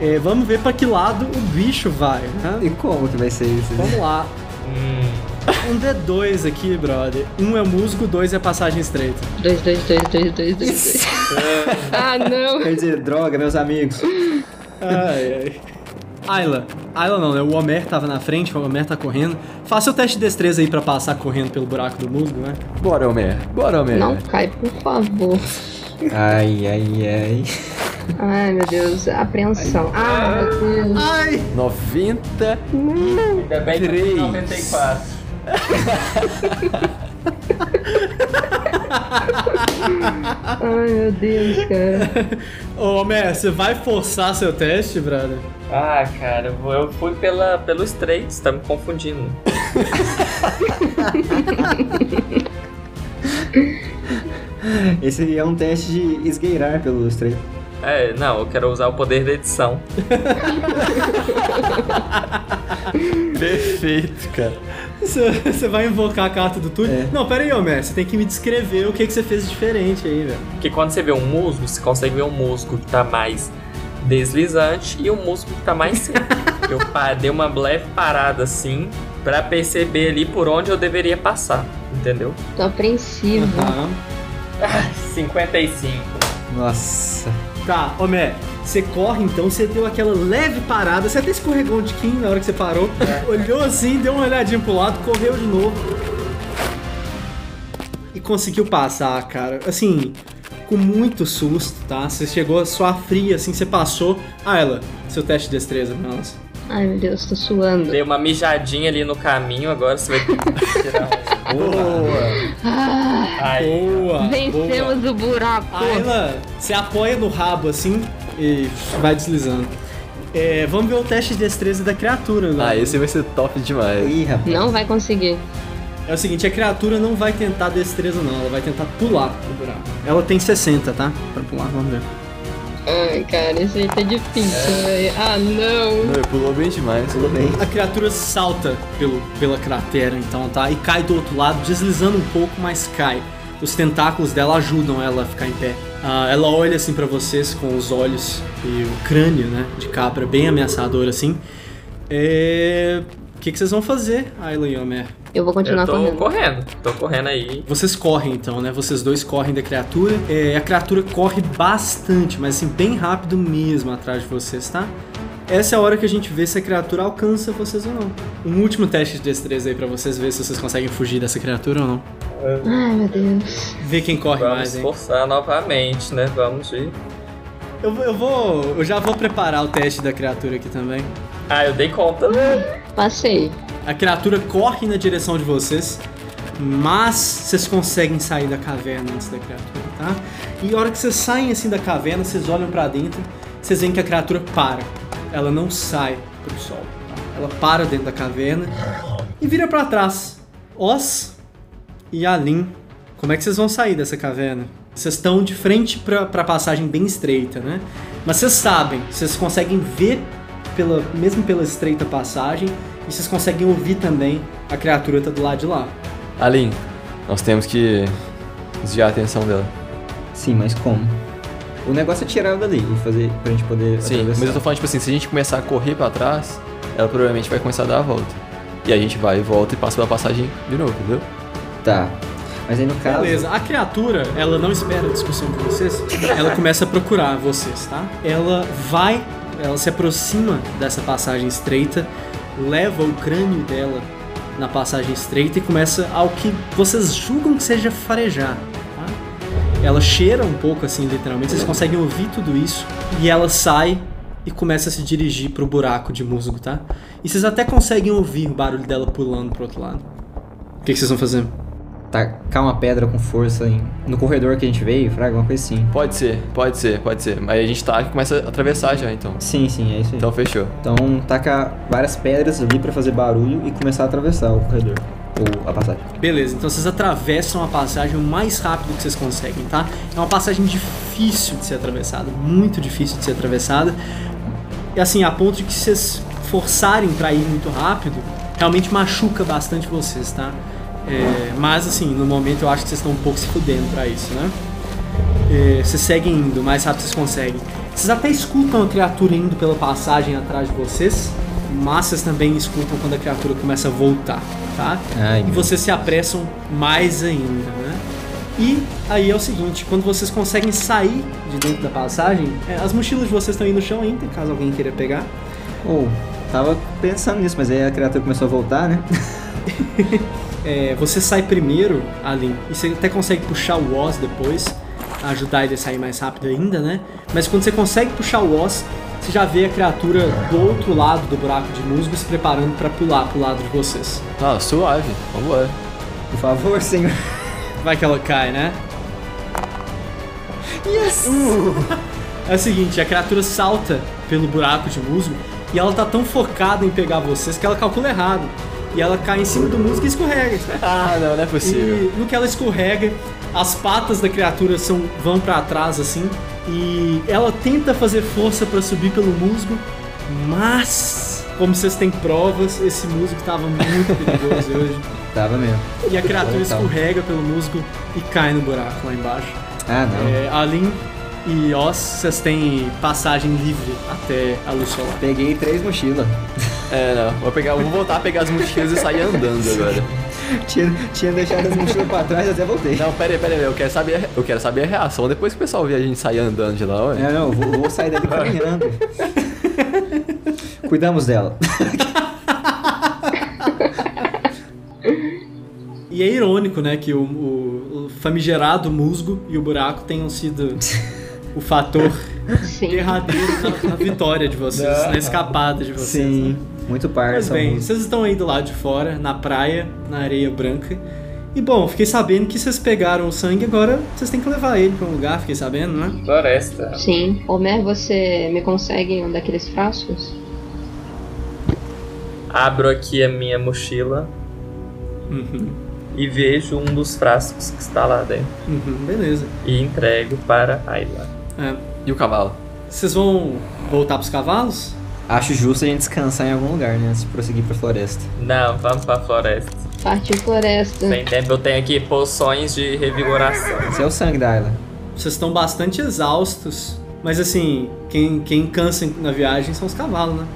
Speaker 3: É, vamos ver pra que lado o bicho vai, né?
Speaker 4: e como que vai ser isso?
Speaker 3: Vamos lá.
Speaker 2: Hum.
Speaker 3: Um D2 aqui, brother. Um é musgo, dois é passagem estreita.
Speaker 5: Dois, dois, dois, dois, dois, dois, dois. ah, não.
Speaker 4: Quer dizer, droga, meus amigos.
Speaker 3: Ai, ai. Ayla. Ayla não, né? O Homer tava na frente, o Homer tá correndo. Faça o teste de destreza aí pra passar correndo pelo buraco do musgo, né?
Speaker 1: Bora, Homer. Bora, Homer.
Speaker 5: Não cai, por favor.
Speaker 4: Ai, ai, ai.
Speaker 5: Ai, meu Deus. Apreensão. Ah, meu Deus.
Speaker 3: Ai!
Speaker 1: 90.
Speaker 2: Ainda bem que eu
Speaker 1: Três.
Speaker 2: tenho 94.
Speaker 5: Ai, meu Deus, cara.
Speaker 3: Ô, Homer, você vai forçar seu teste, brother?
Speaker 2: Ah, cara, eu fui pela, pelo straight, você tá me confundindo.
Speaker 4: Esse é um teste de esgueirar pelo estreito.
Speaker 2: É, não, eu quero usar o poder da edição.
Speaker 1: Perfeito, cara.
Speaker 3: Você vai invocar a carta do túnel?
Speaker 4: É.
Speaker 3: Não, pera aí, Homer. Você tem que me descrever o que, que você fez de diferente aí, velho.
Speaker 2: Porque quando você vê um musgo, você consegue ver um musgo que tá mais deslizante e um musgo que tá mais seco. eu dei uma leve parada assim pra perceber ali por onde eu deveria passar, entendeu?
Speaker 5: Tô apreensivo.
Speaker 3: Aham.
Speaker 2: 55.
Speaker 4: Nossa.
Speaker 3: Tá, Homer, você corre então, você deu aquela leve parada, você até escorregou um tiquinho na hora que você parou, olhou assim, deu uma olhadinha pro lado, correu de novo. E conseguiu passar, cara. Assim, com muito susto, tá? Você chegou a suar fria, assim, você passou. Ah, ela, seu teste de destreza, nossa.
Speaker 5: Ai, meu Deus, tô suando.
Speaker 2: Dei uma mijadinha ali no caminho, agora você vai ter que tirar.
Speaker 1: Boa.
Speaker 5: Ah.
Speaker 3: Boa! boa.
Speaker 5: vencemos o buraco.
Speaker 3: Ayla, você apoia no rabo assim e vai deslizando. É, vamos ver o teste de destreza da criatura agora.
Speaker 1: Ah, esse vai ser top demais.
Speaker 4: Ih, rapaz.
Speaker 5: Não vai conseguir.
Speaker 3: É o seguinte, a criatura não vai tentar destreza não, ela vai tentar pular o buraco. Ela tem 60, tá? Pra pular, vamos ver.
Speaker 5: Ai, cara, isso aí tá difícil, velho. Ah, não.
Speaker 1: Não, ele pulou bem demais.
Speaker 4: Tudo bem.
Speaker 3: A criatura salta pelo, pela cratera então, tá? E cai do outro lado, deslizando um pouco, mas cai. Os tentáculos dela ajudam ela a ficar em pé. Ah, ela olha assim pra vocês com os olhos e o crânio, né, de cabra bem ameaçador assim. É... O que, que vocês vão fazer, Ayla e Homer?
Speaker 5: Eu vou continuar
Speaker 2: Eu tô
Speaker 5: correndo.
Speaker 2: correndo. Tô correndo aí.
Speaker 3: Vocês correm então, né? Vocês dois correm da criatura. É, a criatura corre bastante, mas assim, bem rápido mesmo atrás de vocês, tá? Essa é a hora que a gente vê se a criatura alcança vocês ou não. Um último teste de destreza aí pra vocês ver se vocês conseguem fugir dessa criatura ou não.
Speaker 5: Ai, meu Deus.
Speaker 3: Vê quem corre
Speaker 2: Vamos
Speaker 3: mais, hein?
Speaker 2: forçar novamente, né? Vamos ir.
Speaker 3: Eu, eu vou. Eu já vou preparar o teste da criatura aqui também.
Speaker 2: Ah, eu dei conta.
Speaker 5: Passei.
Speaker 3: A criatura corre na direção de vocês, mas vocês conseguem sair da caverna antes da criatura, tá? E a hora que vocês saem assim da caverna, vocês olham pra dentro, vocês veem que a criatura para. Ela não sai pro sol. tá? Ela para dentro da caverna e vira pra trás. Os e Alin, como é que vocês vão sair dessa caverna? Vocês estão de frente pra, pra passagem bem estreita, né? Mas vocês sabem, vocês conseguem ver pela, mesmo pela estreita passagem e vocês conseguem ouvir também a criatura tá do lado de lá.
Speaker 1: Alin, nós temos que desviar a atenção dela.
Speaker 4: Sim, mas como? O negócio é tirar ela dali e fazer pra gente poder
Speaker 1: Sim,
Speaker 4: atravessar.
Speaker 1: mas eu tô falando, tipo assim, se a gente começar a correr pra trás, ela provavelmente vai começar a dar a volta. E a gente vai e volta e passa pela passagem de novo, entendeu?
Speaker 4: Tá. Mas aí no caso...
Speaker 3: Beleza, a criatura, ela não espera a discussão com vocês, ela começa a procurar vocês, tá? Ela vai, ela se aproxima dessa passagem estreita, leva o crânio dela na passagem estreita e começa ao que vocês julgam que seja farejar, tá? Ela cheira um pouco assim, literalmente, vocês conseguem ouvir tudo isso e ela sai e começa a se dirigir pro buraco de musgo, tá? E vocês até conseguem ouvir o barulho dela pulando pro outro lado. O que, que vocês vão fazer?
Speaker 4: Tacar uma pedra com força em- no corredor que a gente veio, fraga, alguma coisa assim.
Speaker 1: Pode ser, pode ser, pode ser. Mas a gente tá e começa a atravessar já, então.
Speaker 4: Sim, sim, é isso aí.
Speaker 1: Então fechou.
Speaker 4: Então, taca várias pedras ali pra fazer barulho e começar a atravessar o corredor. Ou a passagem.
Speaker 3: Beleza, então vocês atravessam a passagem o mais rápido que vocês conseguem, tá? É uma passagem difícil de ser atravessada, muito difícil de ser atravessada. E assim, a ponto de que vocês forçarem pra ir muito rápido, realmente machuca bastante vocês, tá? É, mas assim, no momento eu acho que vocês estão um pouco se fudendo pra isso, né? É, vocês seguem indo, mais rápido vocês conseguem. Vocês até escutam a criatura indo pela passagem atrás de vocês, mas vocês também escutam quando a criatura começa a voltar, tá?
Speaker 4: Ai,
Speaker 3: e vocês se apressam mais ainda, né? E aí é o seguinte, quando vocês conseguem sair de dentro da passagem, é, as mochilas de vocês estão aí no chão ainda, caso alguém queira pegar.
Speaker 4: Ou, tava pensando nisso, mas aí a criatura começou a voltar, né?
Speaker 3: É, você sai primeiro, Alin, e você até consegue puxar o Oz depois, ajudar ele a sair mais rápido ainda, né? Mas quando você consegue puxar o Oz, você já vê a criatura do outro lado do buraco de musgo se preparando pra pular pro lado de vocês.
Speaker 1: Ah, suave. Vambora.
Speaker 4: Por favor, senhor.
Speaker 3: Vai que ela cai, né?
Speaker 4: Yes!
Speaker 3: É o seguinte, a criatura salta pelo buraco de musgo e ela tá tão focada em pegar vocês que ela calcula errado. E ela cai em cima do musgo e escorrega.
Speaker 1: Ah, não, não é possível.
Speaker 3: E no que ela escorrega, as patas da criatura são, vão pra trás assim. E ela tenta fazer força pra subir pelo musgo, mas, como vocês têm provas, esse musgo tava muito perigoso hoje.
Speaker 4: Tava mesmo.
Speaker 3: E a criatura escorrega pelo musgo e cai no buraco lá embaixo.
Speaker 4: Ah, não.
Speaker 3: É, Alin e Oz, vocês têm passagem livre até a luz solar.
Speaker 4: Peguei três mochilas.
Speaker 1: É, não. Vou, pegar, vou voltar a pegar as mochilas e sair andando agora.
Speaker 4: tinha, tinha deixado as mochilas pra trás até voltei.
Speaker 1: Não, pera aí, pera aí. Eu quero saber, eu quero saber a reação depois que o pessoal ver a gente sair andando de lá, ué.
Speaker 4: É, não, vou, vou sair dali caminhando. Cuidamos dela.
Speaker 3: E é irônico, né, que o, o- o famigerado musgo e o buraco tenham sido o fator
Speaker 5: Sim.
Speaker 3: derradeiro na, na vitória de vocês, na escapada de vocês.
Speaker 4: Sim.
Speaker 3: Né?
Speaker 4: Muito par
Speaker 3: Mas bem,
Speaker 4: música.
Speaker 3: vocês estão aí do lado de fora, na praia, na areia branca. E bom, fiquei sabendo que vocês pegaram o sangue, agora vocês têm que levar ele pra um lugar, fiquei sabendo, né?
Speaker 2: Floresta.
Speaker 5: Sim. Homer, você me consegue um daqueles frascos?
Speaker 2: Abro aqui a minha mochila
Speaker 3: Uhum,
Speaker 2: e vejo um dos frascos que está lá dentro.
Speaker 3: uhum, beleza.
Speaker 2: E entrego para Ayla.
Speaker 3: É.
Speaker 1: E o cavalo?
Speaker 3: Vocês vão voltar pros cavalos?
Speaker 4: Acho justo a gente descansar em algum lugar, né? Antes de prosseguir pra floresta.
Speaker 2: Não, vamos pra floresta.
Speaker 5: Partiu floresta.
Speaker 2: Sem tempo, eu tenho aqui poções de revigoração.
Speaker 4: Esse é o sangue da Ayla.
Speaker 3: Vocês estão bastante exaustos, mas assim, quem, quem cansa na viagem são os cavalos, né?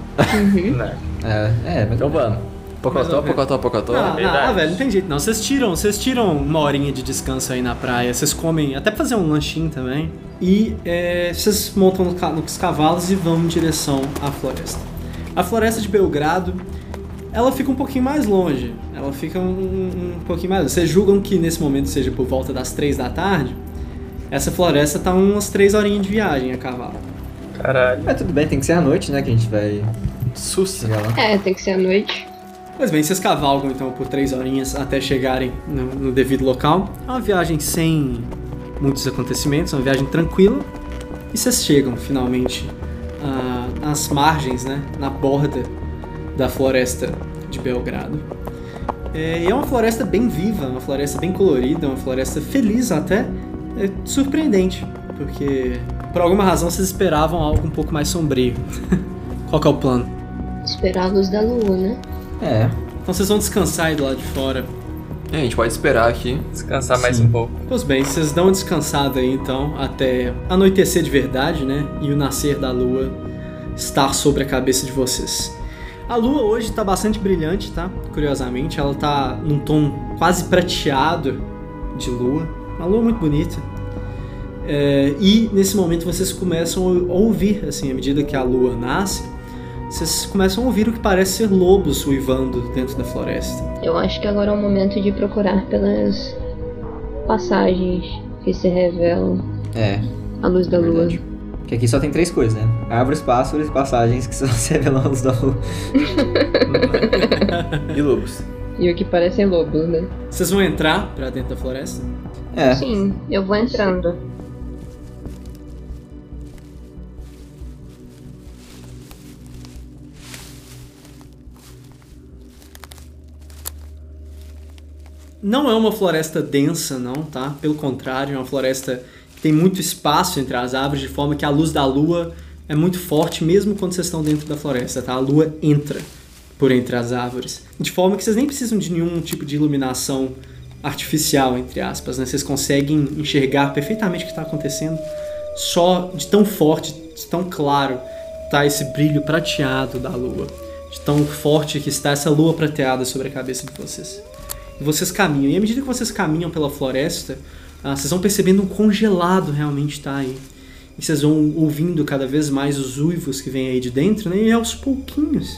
Speaker 2: Né?
Speaker 4: É, é, mas
Speaker 1: Então vamos. Pocotó, pocotó, pocotó.
Speaker 3: Ah, velho, não tem jeito não. Vocês tiram, vocês tiram uma horinha de descanso aí na praia, vocês comem, até pra fazer um lanchinho também. E é, vocês montam no ca- nos cavalos e vão em direção à floresta. A floresta de Belgrado, ela fica um pouquinho mais longe. Ela fica um, um pouquinho mais longe. Vocês julgam que nesse momento seja por volta das três da tarde? Essa floresta tá umas três horinhas de viagem a cavalo.
Speaker 2: Caralho.
Speaker 4: Mas tudo bem, tem que ser à noite, né? Que a gente vai
Speaker 1: Sussa.
Speaker 5: É, tem que ser à noite.
Speaker 3: Pois bem, vocês cavalgam então por três horinhas até chegarem no, no devido local. É uma viagem sem muitos acontecimentos, é uma viagem tranquila. E vocês chegam finalmente ah, às margens, né, na borda da floresta de Belgrado. É, é uma floresta bem viva, uma floresta bem colorida, uma floresta feliz até. É surpreendente, porque por alguma razão vocês esperavam algo um pouco mais sombrio. Qual é o plano?
Speaker 5: Esperar a luz da lua, né?
Speaker 4: É.
Speaker 3: Então vocês vão descansar aí do lado de fora.
Speaker 1: É, a gente pode esperar aqui.
Speaker 2: Descansar mais
Speaker 4: Sim.
Speaker 2: um pouco.
Speaker 3: Pois bem, vocês dão uma descansada aí então até anoitecer de verdade, né? E o nascer da lua estar sobre a cabeça de vocês. A lua hoje tá bastante brilhante, tá? Curiosamente, ela tá num tom quase prateado de lua. Uma lua muito bonita. É, e nesse momento vocês começam a ouvir, assim, à medida que a lua nasce, vocês começam a ouvir o que parece ser lobos uivando dentro da floresta.
Speaker 5: Eu acho que agora é o momento de procurar pelas passagens que se revelam
Speaker 4: É,
Speaker 5: à luz da lua.
Speaker 4: verdade. Porque aqui só tem três coisas, né? Árvores, pássaros e passagens que só se revelam à luz da lua.
Speaker 1: E lobos.
Speaker 5: E o que parecem lobos, né?
Speaker 3: Vocês vão entrar pra dentro da floresta?
Speaker 4: É.
Speaker 5: Sim, eu vou entrando.
Speaker 3: Não é uma floresta densa, não, tá? Pelo contrário, é uma floresta que tem muito espaço entre as árvores, de forma que a luz da lua é muito forte, mesmo quando vocês estão dentro da floresta, tá? A lua entra por entre as árvores. De forma que vocês nem precisam de nenhum tipo de iluminação artificial, entre aspas, né? Vocês conseguem enxergar perfeitamente o que está acontecendo só de tão forte, de tão claro tá esse brilho prateado da lua. De tão forte que está essa lua prateada sobre a cabeça de vocês. E vocês caminham. E à medida que vocês caminham pela floresta, ah, vocês vão percebendo um congelado realmente está aí. E vocês vão ouvindo cada vez mais os uivos que vêm aí de dentro, né? E aos pouquinhos,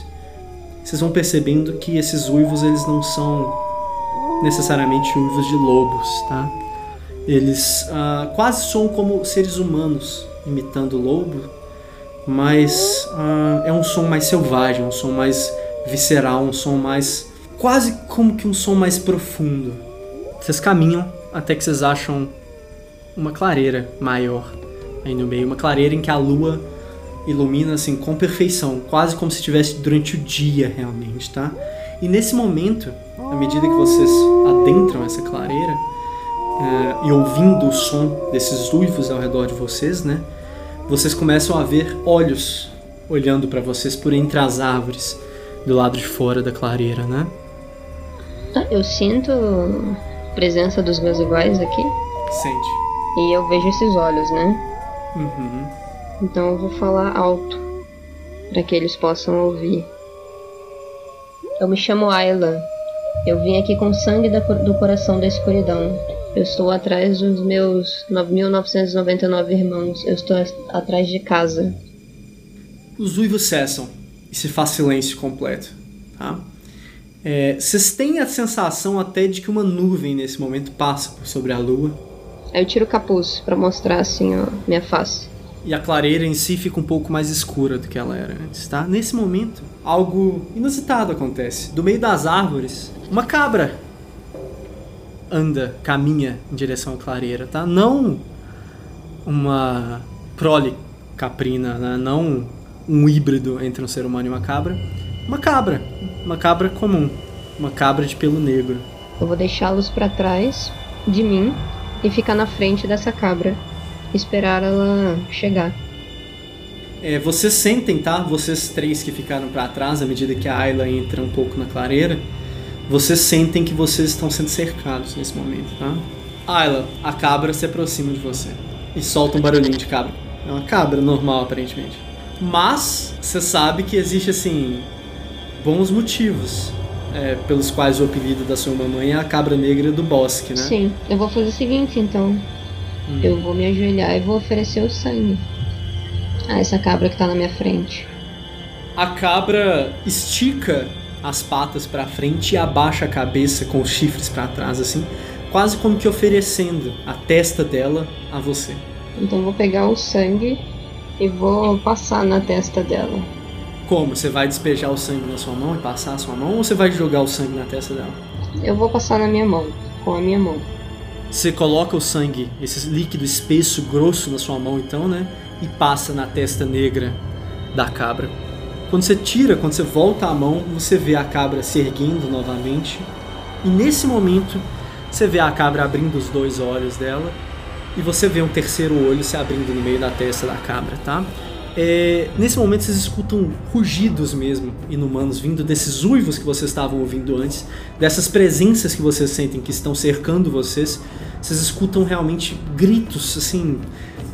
Speaker 3: vocês vão percebendo que esses uivos eles não são necessariamente uivos de lobos, tá? Eles ah, quase soam como seres humanos imitando lobo, mas ah, é um som mais selvagem, um som mais visceral, um som mais quase como que um som mais profundo. Vocês caminham até que vocês acham uma clareira maior aí no meio, uma clareira em que a lua ilumina assim com perfeição, quase como se estivesse durante o dia realmente, tá? E nesse momento, à medida que vocês adentram essa clareira é, e ouvindo o som desses uivos ao redor de vocês, né? Vocês começam a ver olhos olhando para vocês por entre as árvores do lado de fora da clareira, né?
Speaker 5: Tá, eu sinto a presença dos meus iguais aqui
Speaker 3: Sente.
Speaker 5: e eu vejo esses olhos, né?
Speaker 3: Uhum.
Speaker 5: Então eu vou falar alto para que eles possam ouvir. Eu me chamo Ayla. Eu vim aqui com sangue da- do coração da escuridão. Eu estou atrás dos meus 9.999 irmãos. Eu estou atrás de casa.
Speaker 3: Os uivos cessam e se faz silêncio completo, tá? É, Vocês têm a sensação até de que uma nuvem nesse momento passa por sobre a lua
Speaker 5: Aí eu tiro o capuz para mostrar assim, ó, minha face.
Speaker 3: e a clareira em si fica um pouco mais escura do que ela era antes, tá? Nesse momento, algo inusitado acontece. Do meio das árvores, uma cabra anda, caminha em direção à clareira, tá? Não uma prole caprina, né? não um híbrido entre um ser humano e uma cabra. Uma cabra, uma cabra comum, uma cabra de pelo negro.
Speaker 5: Eu vou deixá-los para trás de mim e ficar na frente dessa cabra. Esperar ela chegar.
Speaker 3: É, vocês sentem, tá? Vocês três que ficaram pra trás, à medida que a Ayla entra um pouco na clareira, vocês sentem que vocês estão sendo cercados nesse momento, tá? Ayla, a cabra se aproxima de você e solta um barulhinho de cabra. É uma cabra normal, aparentemente. Mas você sabe que existe assim bons motivos é, pelos quais o apelido da sua mamãe é a cabra negra do bosque, né?
Speaker 5: Sim, eu vou fazer o seguinte então. Eu vou me ajoelhar e vou oferecer o sangue a essa cabra que tá na minha frente.
Speaker 3: A cabra estica as patas pra frente e abaixa a cabeça com os chifres pra trás, assim, quase como que oferecendo a testa dela a você.
Speaker 5: Então eu vou pegar o sangue e vou passar na testa dela.
Speaker 3: Como? Você vai despejar o sangue na sua mão e passar a sua mão ou você vai jogar o sangue na testa dela?
Speaker 5: Eu vou passar na minha mão, com a minha mão.
Speaker 3: Você coloca o sangue, esse líquido espesso, grosso na sua mão, então, né? E passa na testa negra da cabra. Quando você tira, quando você volta a mão, você vê a cabra se erguendo novamente. E nesse momento, você vê a cabra abrindo os dois olhos dela. E você vê um terceiro olho se abrindo no meio da testa da cabra, tá? É, nesse momento vocês escutam rugidos mesmo inumanos vindo desses uivos que vocês estavam ouvindo antes, dessas presenças que vocês sentem que estão cercando vocês. Vocês escutam realmente gritos, assim,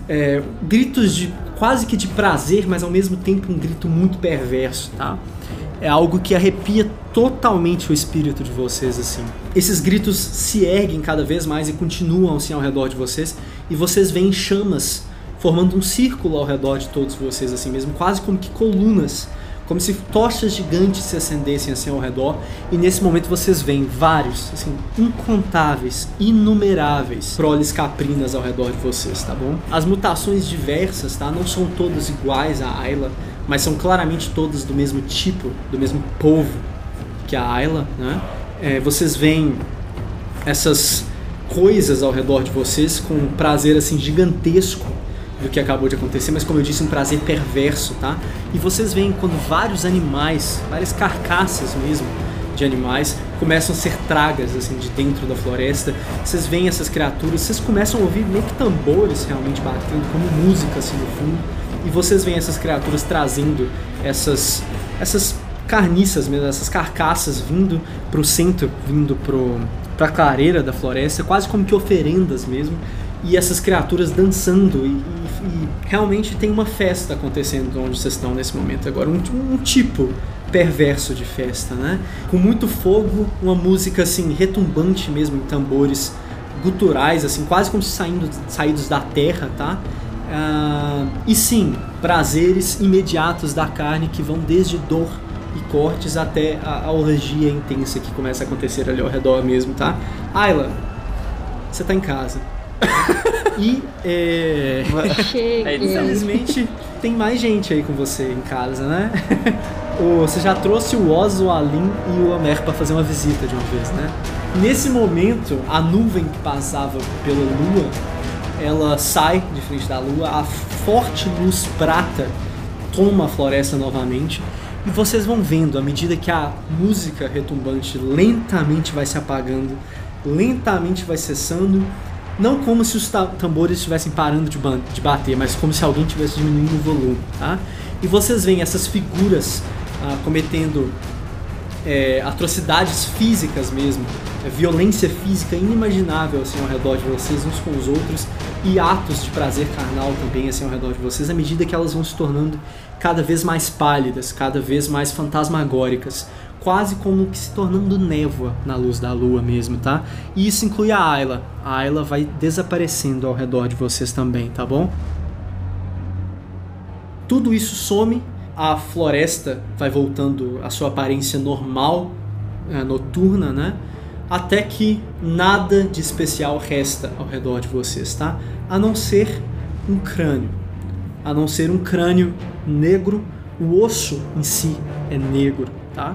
Speaker 3: é, gritos de quase que de prazer, mas ao mesmo tempo um grito muito perverso, tá? É algo que arrepia totalmente o espírito de vocês, assim. Esses gritos se erguem cada vez mais e continuam assim ao redor de vocês, e vocês veem chamas formando um círculo ao redor de todos vocês, assim mesmo, quase como que colunas, como se tochas gigantes se acendessem assim ao redor. E nesse momento vocês veem vários, assim, incontáveis, inumeráveis proles caprinas ao redor de vocês, tá bom? As mutações diversas, tá? Não são todas iguais a Ayla, mas são claramente todas do mesmo tipo, do mesmo povo que a Ayla, né? é, vocês veem essas coisas ao redor de vocês com um prazer assim gigantesco do que acabou de acontecer, mas como eu disse, um prazer perverso, tá? E vocês veem quando vários animais, várias carcaças mesmo de animais começam a ser tragas assim de dentro da floresta. Vocês veem essas criaturas, vocês começam a ouvir meio que tambores realmente batendo como música assim no fundo. E vocês veem essas criaturas trazendo essas essas carniças mesmo, essas carcaças vindo pro centro, vindo pro pra clareira da floresta, quase como que oferendas mesmo e essas criaturas dançando e, e, realmente tem uma festa acontecendo onde vocês estão nesse momento agora. Um, um, tipo perverso de festa né? Com muito fogo uma música assim retumbante mesmo em tambores guturais assim quase como se saindo saídos da terra tá? Uh, e sim prazeres imediatos da carne que vão desde dor e cortes até a, a orgia intensa que começa a acontecer ali ao redor mesmo tá? Ayla você tá em casa e é, infelizmente tem mais gente aí com você em casa, né? você já trouxe o Oz, o Alin e o Amer para fazer uma visita de uma vez, né? Nesse momento, a nuvem que passava pela lua, ela sai de frente da lua, a forte luz prata toma a floresta novamente. E vocês vão vendo, à medida que a música retumbante lentamente vai se apagando, lentamente vai cessando, não como se os tambores estivessem parando de, de bater, mas como se alguém estivesse diminuindo o volume, tá? E vocês veem essas figuras ah, cometendo é, atrocidades físicas mesmo, é, violência física inimaginável assim ao redor de vocês, uns com os outros, e atos de prazer carnal também assim ao redor de vocês, à medida que elas vão se tornando cada vez mais pálidas, cada vez mais fantasmagóricas, quase como que se tornando névoa na luz da lua mesmo, tá? E isso inclui a Ayla. A Ayla vai desaparecendo ao redor de vocês também, tá bom? Tudo isso some, a floresta vai voltando à sua aparência normal, é, noturna, né? Até que nada de especial resta ao redor de vocês, tá? A não ser um crânio. A não ser um crânio negro, o osso em si é negro, tá?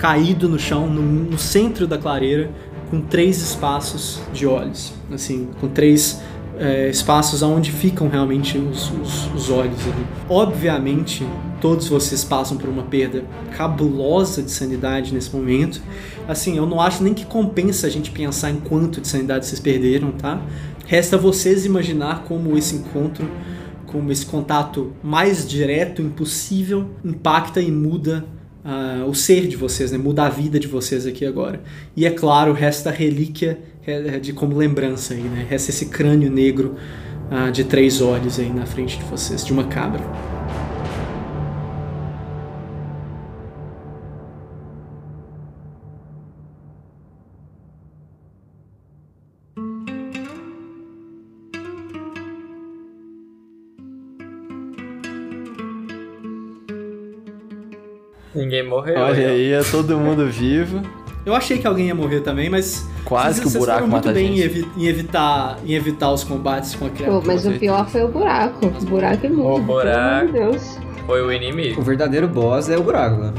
Speaker 3: Caído no chão, no, no centro da clareira, com três espaços de olhos, assim, com três é, espaços onde ficam realmente os, os, os, olhos. Ali. Obviamente, todos vocês passam por uma perda cabulosa de sanidade nesse momento. Assim, eu não acho nem que compensa a gente pensar em quanto de sanidade vocês perderam, tá? Resta vocês imaginar como esse encontro, como esse contato mais direto, impossível, impacta e muda uh, o ser de vocês, né? muda a vida de vocês aqui agora. E é claro, resta a relíquia é, de como lembrança aí, né? Resta esse crânio negro uh, de três olhos aí na frente de vocês, de uma cabra.
Speaker 2: Ninguém morreu.
Speaker 1: Olha aí, é todo mundo vivo.
Speaker 3: Eu achei que alguém ia morrer também, mas.
Speaker 1: Quase que o buraco mata
Speaker 3: muito bem
Speaker 1: em,
Speaker 3: evi em, evitar, em evitar os combates com a criatura.
Speaker 5: Pô, mas o pior foi o buraco. O buraco é muito.
Speaker 2: O buraco.
Speaker 5: Meu Deus.
Speaker 2: Foi o inimigo.
Speaker 4: O verdadeiro boss é o buraco, né?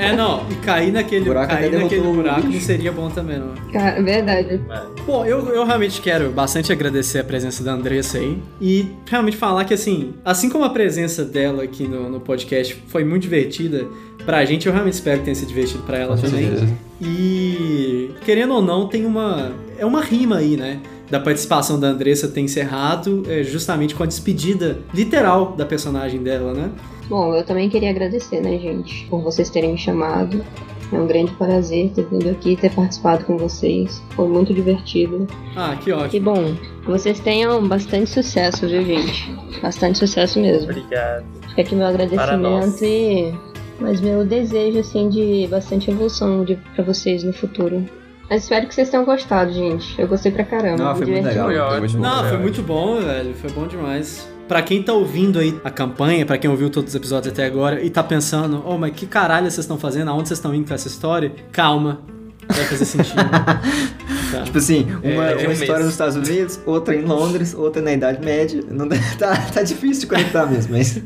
Speaker 3: é, não. E cair naquele buraco, cair naquele buraco não seria bom também, não.
Speaker 5: Cara, verdade.
Speaker 3: É. Bom, eu, eu realmente quero bastante agradecer a presença da Andressa aí. E realmente falar que, assim, assim como a presença dela aqui no, no podcast foi muito divertida, pra gente, eu realmente espero que tenha sido divertido pra ela Com também. Certeza. E, querendo ou não, tem uma. É uma rima aí, né? Da participação da Andressa ter encerrado é, justamente com a despedida literal da personagem dela, né?
Speaker 5: Bom, eu também queria agradecer, né, gente, por vocês terem me chamado. É um grande prazer ter vindo aqui, ter participado com vocês. Foi muito divertido.
Speaker 3: Ah, que ótimo.
Speaker 5: E bom, que vocês tenham bastante sucesso, viu, gente? Bastante sucesso mesmo.
Speaker 2: Obrigado.
Speaker 5: Fica aqui meu agradecimento e mas meu desejo, assim, de bastante evolução de, pra vocês no futuro. Mas espero que vocês tenham gostado, gente. Eu gostei pra caramba.
Speaker 4: Não, foi muito legal.
Speaker 2: Foi
Speaker 3: muito Não, foi muito bom, velho. Foi bom demais. Pra quem tá ouvindo aí a campanha, pra quem ouviu todos os episódios até agora e tá pensando, oh, mas que caralho vocês estão fazendo? Aonde vocês estão indo com essa história? Calma. Vai fazer sentido.
Speaker 4: tá. Tipo assim, uma, é, uma história nos Estados Unidos, outra em Londres, outra na Idade Média. Não, tá, tá difícil de conectar mesmo, mas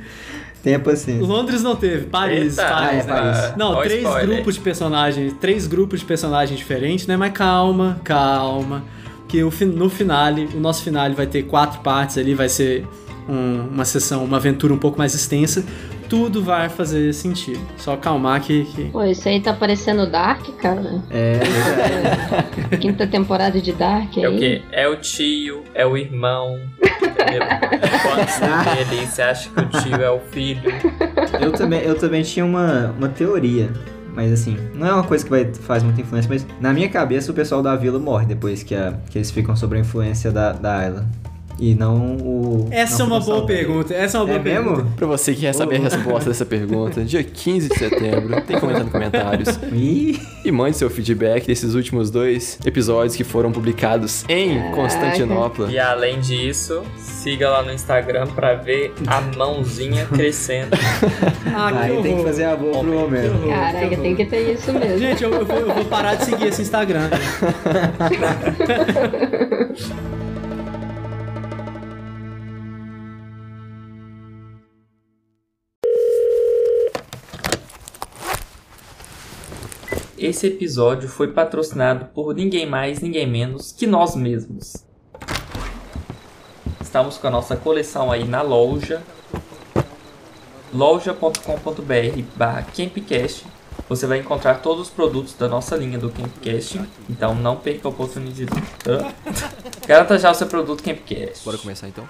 Speaker 4: Tenha paciência.
Speaker 3: Londres não teve, Paris,
Speaker 2: Eita,
Speaker 3: Paris,
Speaker 4: é,
Speaker 3: né?
Speaker 4: Paris.
Speaker 3: Não,
Speaker 2: Ó,
Speaker 3: três
Speaker 2: spoiler.
Speaker 3: grupos de personagens, três grupos de personagens diferentes, né? Mas calma, calma. Que o, no finale, o nosso finale vai ter quatro partes ali, vai ser um- uma sessão, uma aventura um pouco mais extensa. Tudo vai fazer sentido. Só calmar que. que-
Speaker 5: Pô, isso aí tá parecendo Dark, cara.
Speaker 4: É,
Speaker 5: Quinta temporada de Dark aí.
Speaker 2: É o quê? É o tio, é o irmão. Entendeu? Quando você vê ali, você acha que o tio é o filho.
Speaker 4: eu também, eu também tinha uma, uma teoria. Mas assim, não é uma coisa que vai, faz muita influência, mas na minha cabeça o pessoal da vila morre depois que, a, que eles ficam sob a influência da, da Ayla. E não o.
Speaker 3: Essa é
Speaker 4: não
Speaker 3: uma
Speaker 4: ficam
Speaker 3: boa pergunta. Essa é uma boa
Speaker 4: É
Speaker 3: pergunta.
Speaker 4: mesmo?
Speaker 1: Pra você que quer saber a
Speaker 4: Ô.
Speaker 1: resposta dessa pergunta, dia 15 de setembro, tem que comentar nos comentários. E mande seu feedback desses últimos dois episódios que foram publicados em Constantinopla.
Speaker 2: E além disso, siga lá no Instagram pra ver a mãozinha crescendo.
Speaker 3: Ah, que
Speaker 4: aí tem que fazer a boa pro
Speaker 3: horror,
Speaker 5: Caraca, tem que ter isso mesmo.
Speaker 3: Gente, eu, eu vou, eu vou parar de seguir esse Instagram.
Speaker 2: Esse episódio foi patrocinado por ninguém mais, ninguém menos que nós mesmos. Estamos com a nossa coleção aí na loja loja.com.br barra Campcast. Você vai encontrar todos os produtos da nossa linha do Campcast. Então não perca a oportunidade de. Hã? Garanta já o seu produto Campcast.
Speaker 1: Bora começar então?